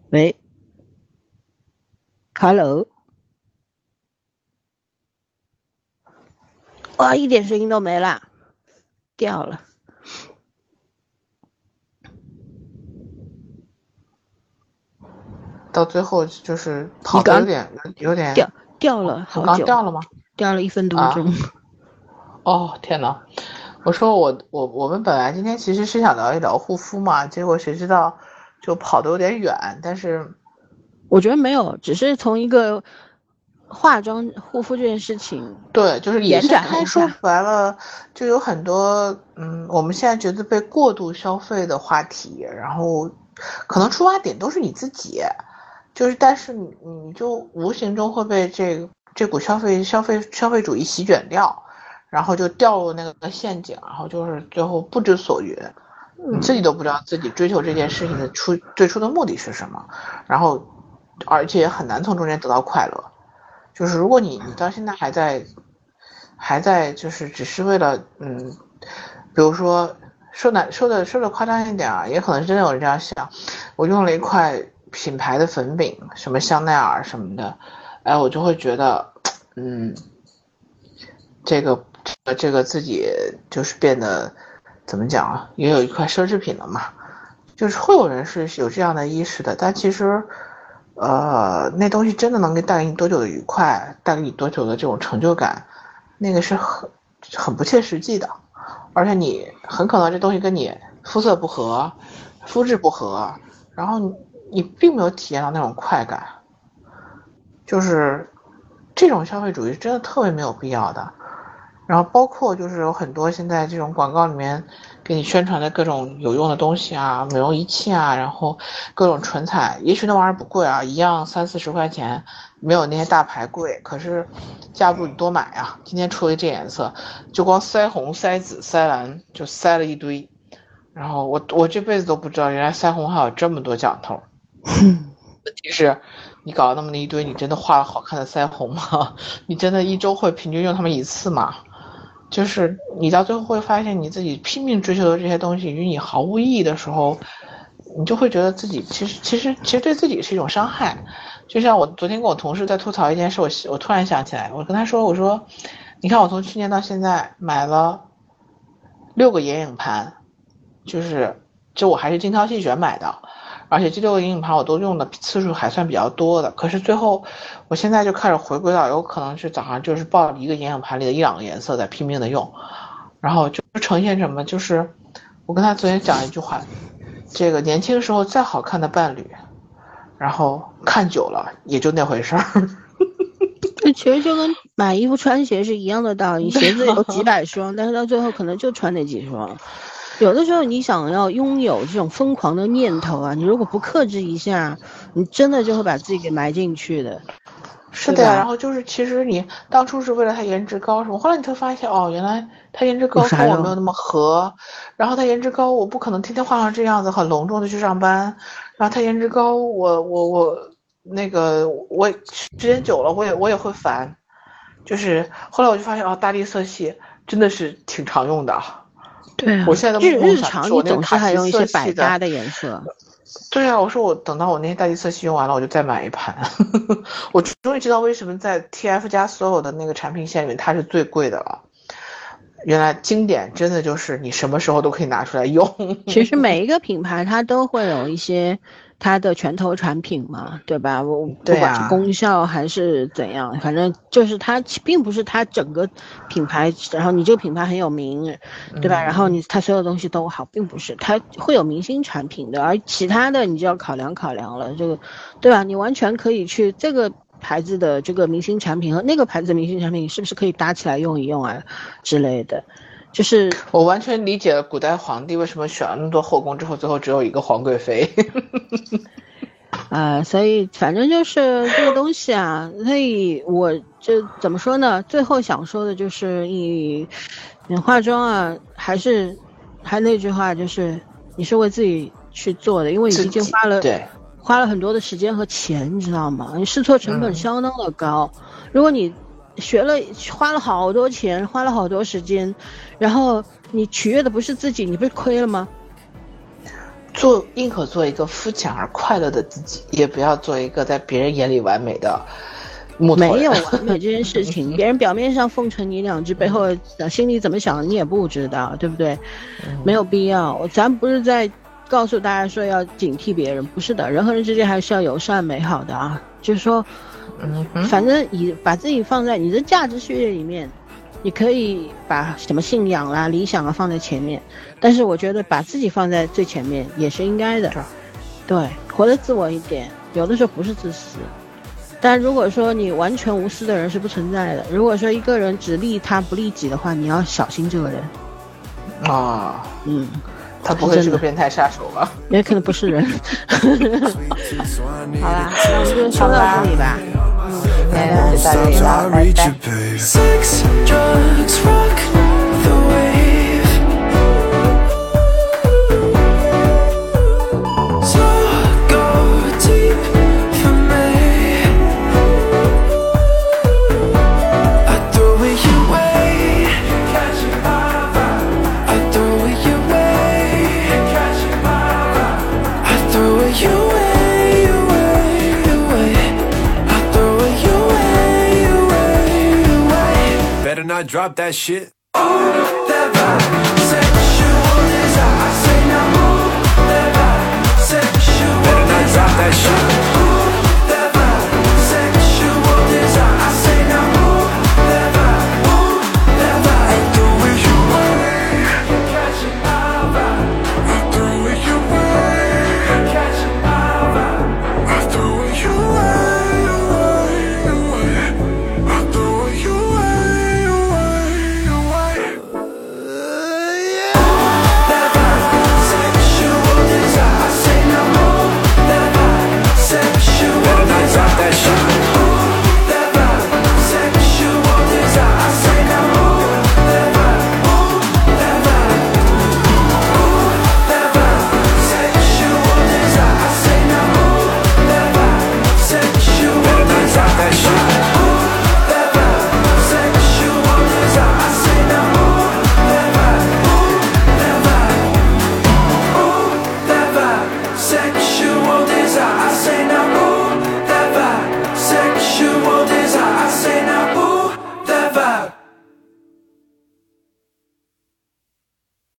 喂，Hello，哇，一点声音都没了，掉了，到最后就是跑的有点有点掉掉了，好久掉了吗？掉了一分多钟，哦天呐，我说我我我们本来今天其实是想聊一聊护肤嘛，结果谁知道就跑的有点远。但是我觉得没有，只是从一个化妆护肤这件事情，对，就是延展开说白了，就有很多嗯，我们现在觉得被过度消费的话题，然后可能出发点都是你自己，就是但是你你就无形中会被这个这股消费消费消费主义席卷掉，然后就掉入那个陷阱，然后就是最后不知所云，你自己都不知道自己追求这件事情的初最初的目的是什么，然后而且也很难从中间得到快乐。就是如果你你到现在还在，还在就是只是为了嗯，比如说说难说的说的夸张一点啊，也可能是真的有人这样想，我用了一块品牌的粉饼，什么香奈儿什么的，哎，我就会觉得，嗯，这个这个自己就是变得怎么讲啊，也有一块奢侈品了嘛，就是会有人是有这样的意识的，但其实。呃，那东西真的能给带给你多久的愉快，带给你多久的这种成就感，那个是很很不切实际的，而且你很可能这东西跟你肤色不合，肤质不合，然后你并没有体验到那种快感，就是这种消费主义真的特别没有必要的。然后包括就是有很多现在这种广告里面给你宣传的各种有用的东西啊，美容仪器啊，然后各种唇彩，也许那玩意儿不贵啊，一样三四十块钱，没有那些大牌贵，可是架不住你多买啊。今天出了这颜色，就光腮红、腮紫、腮蓝就腮了一堆，然后我我这辈子都不知道原来腮红还有这么多讲头。问题是，你搞了那么一堆，你真的画了好看的腮红吗？你真的一周会平均用它们一次吗？就是你到最后会发现，你自己拼命追求的这些东西与你毫无意义的时候，你就会觉得自己其实其实其实对自己是一种伤害。就像我昨天跟我同事在吐槽一件事，我我突然想起来，我跟他说，我说，你看我从去年到现在买了六个眼影盘，就是就我还是精挑细选买的。而且这六个眼影盘我都用的次数还算比较多的，可是最后，我现在就开始回归到有可能是早上就是抱一个眼影盘里的一两个颜色在拼命的用，然后就呈现什么？就是我跟他昨天讲一句话，这个年轻时候再好看的伴侣，然后看久了也就那回事儿。其实就跟买衣服穿鞋是一样的道理，鞋子有几百双，但是到最后可能就穿那几双。有的时候你想要拥有这种疯狂的念头啊，你如果不克制一下，你真的就会把自己给埋进去的。是的，然后就是其实你当初是为了他颜值高什么，后来你才发现哦，原来他颜值高跟我没有那么合，然后他颜值高，我不可能天天化成这样子很隆重的去上班，然后他颜值高，我我我那个我时间久了我也我也会烦，就是后来我就发现哦，大地色系真的是挺常用的。对啊，我现在日日常你总是还用一些百搭的颜色。对啊，我说我等到我那些大地色系用完了，我就再买一盘。我终于知道为什么在 TF 家所有的那个产品线里面它是最贵的了。原来经典真的就是你什么时候都可以拿出来用。其实每一个品牌它都会有一些。它的拳头产品嘛，对吧？我不管是功效还是怎样，反正就是它并不是它整个品牌，然后你这个品牌很有名，对吧？然后你它所有东西都好，并不是，它会有明星产品的，而其他的你就要考量考量了，这个，对吧？你完全可以去这个牌子的这个明星产品和那个牌子的明星产品是不是可以搭起来用一用啊之类的。就是我完全理解了古代皇帝为什么选了那么多后宫之后，最后只有一个皇贵妃。啊，所以反正就是这个东西啊，所以我就怎么说呢？最后想说的就是你，你化妆啊，还是还那句话，就是你是为自己去做的，因为你已经花了对花了很多的时间和钱，你知道吗？你试错成本相当的高，如果你。学了，花了好多钱，花了好多时间，然后你取悦的不是自己，你不是亏了吗？做宁可做一个肤浅而快乐的自己，也不要做一个在别人眼里完美的木头没有完美这件事情，别人表面上奉承你两句，背后心里怎么想你也不知道，对不对？没有必要，咱不是在告诉大家说要警惕别人，不是的，人和人之间还是要友善美好的啊，就是说。嗯，反正你把自己放在你的价值序列里面，你可以把什么信仰啦、理想啊放在前面，但是我觉得把自己放在最前面也是应该的。对，活得自我一点，有的时候不是自私。但如果说你完全无私的人是不存在的。如果说一个人只利他不利己的话，你要小心这个人。啊，嗯，他不会是个变态杀手吧？也可能不是人。好啦，那我们就说到这里吧。今天就到这里了，拜拜。Not drop that shit. I Better not drop that shit.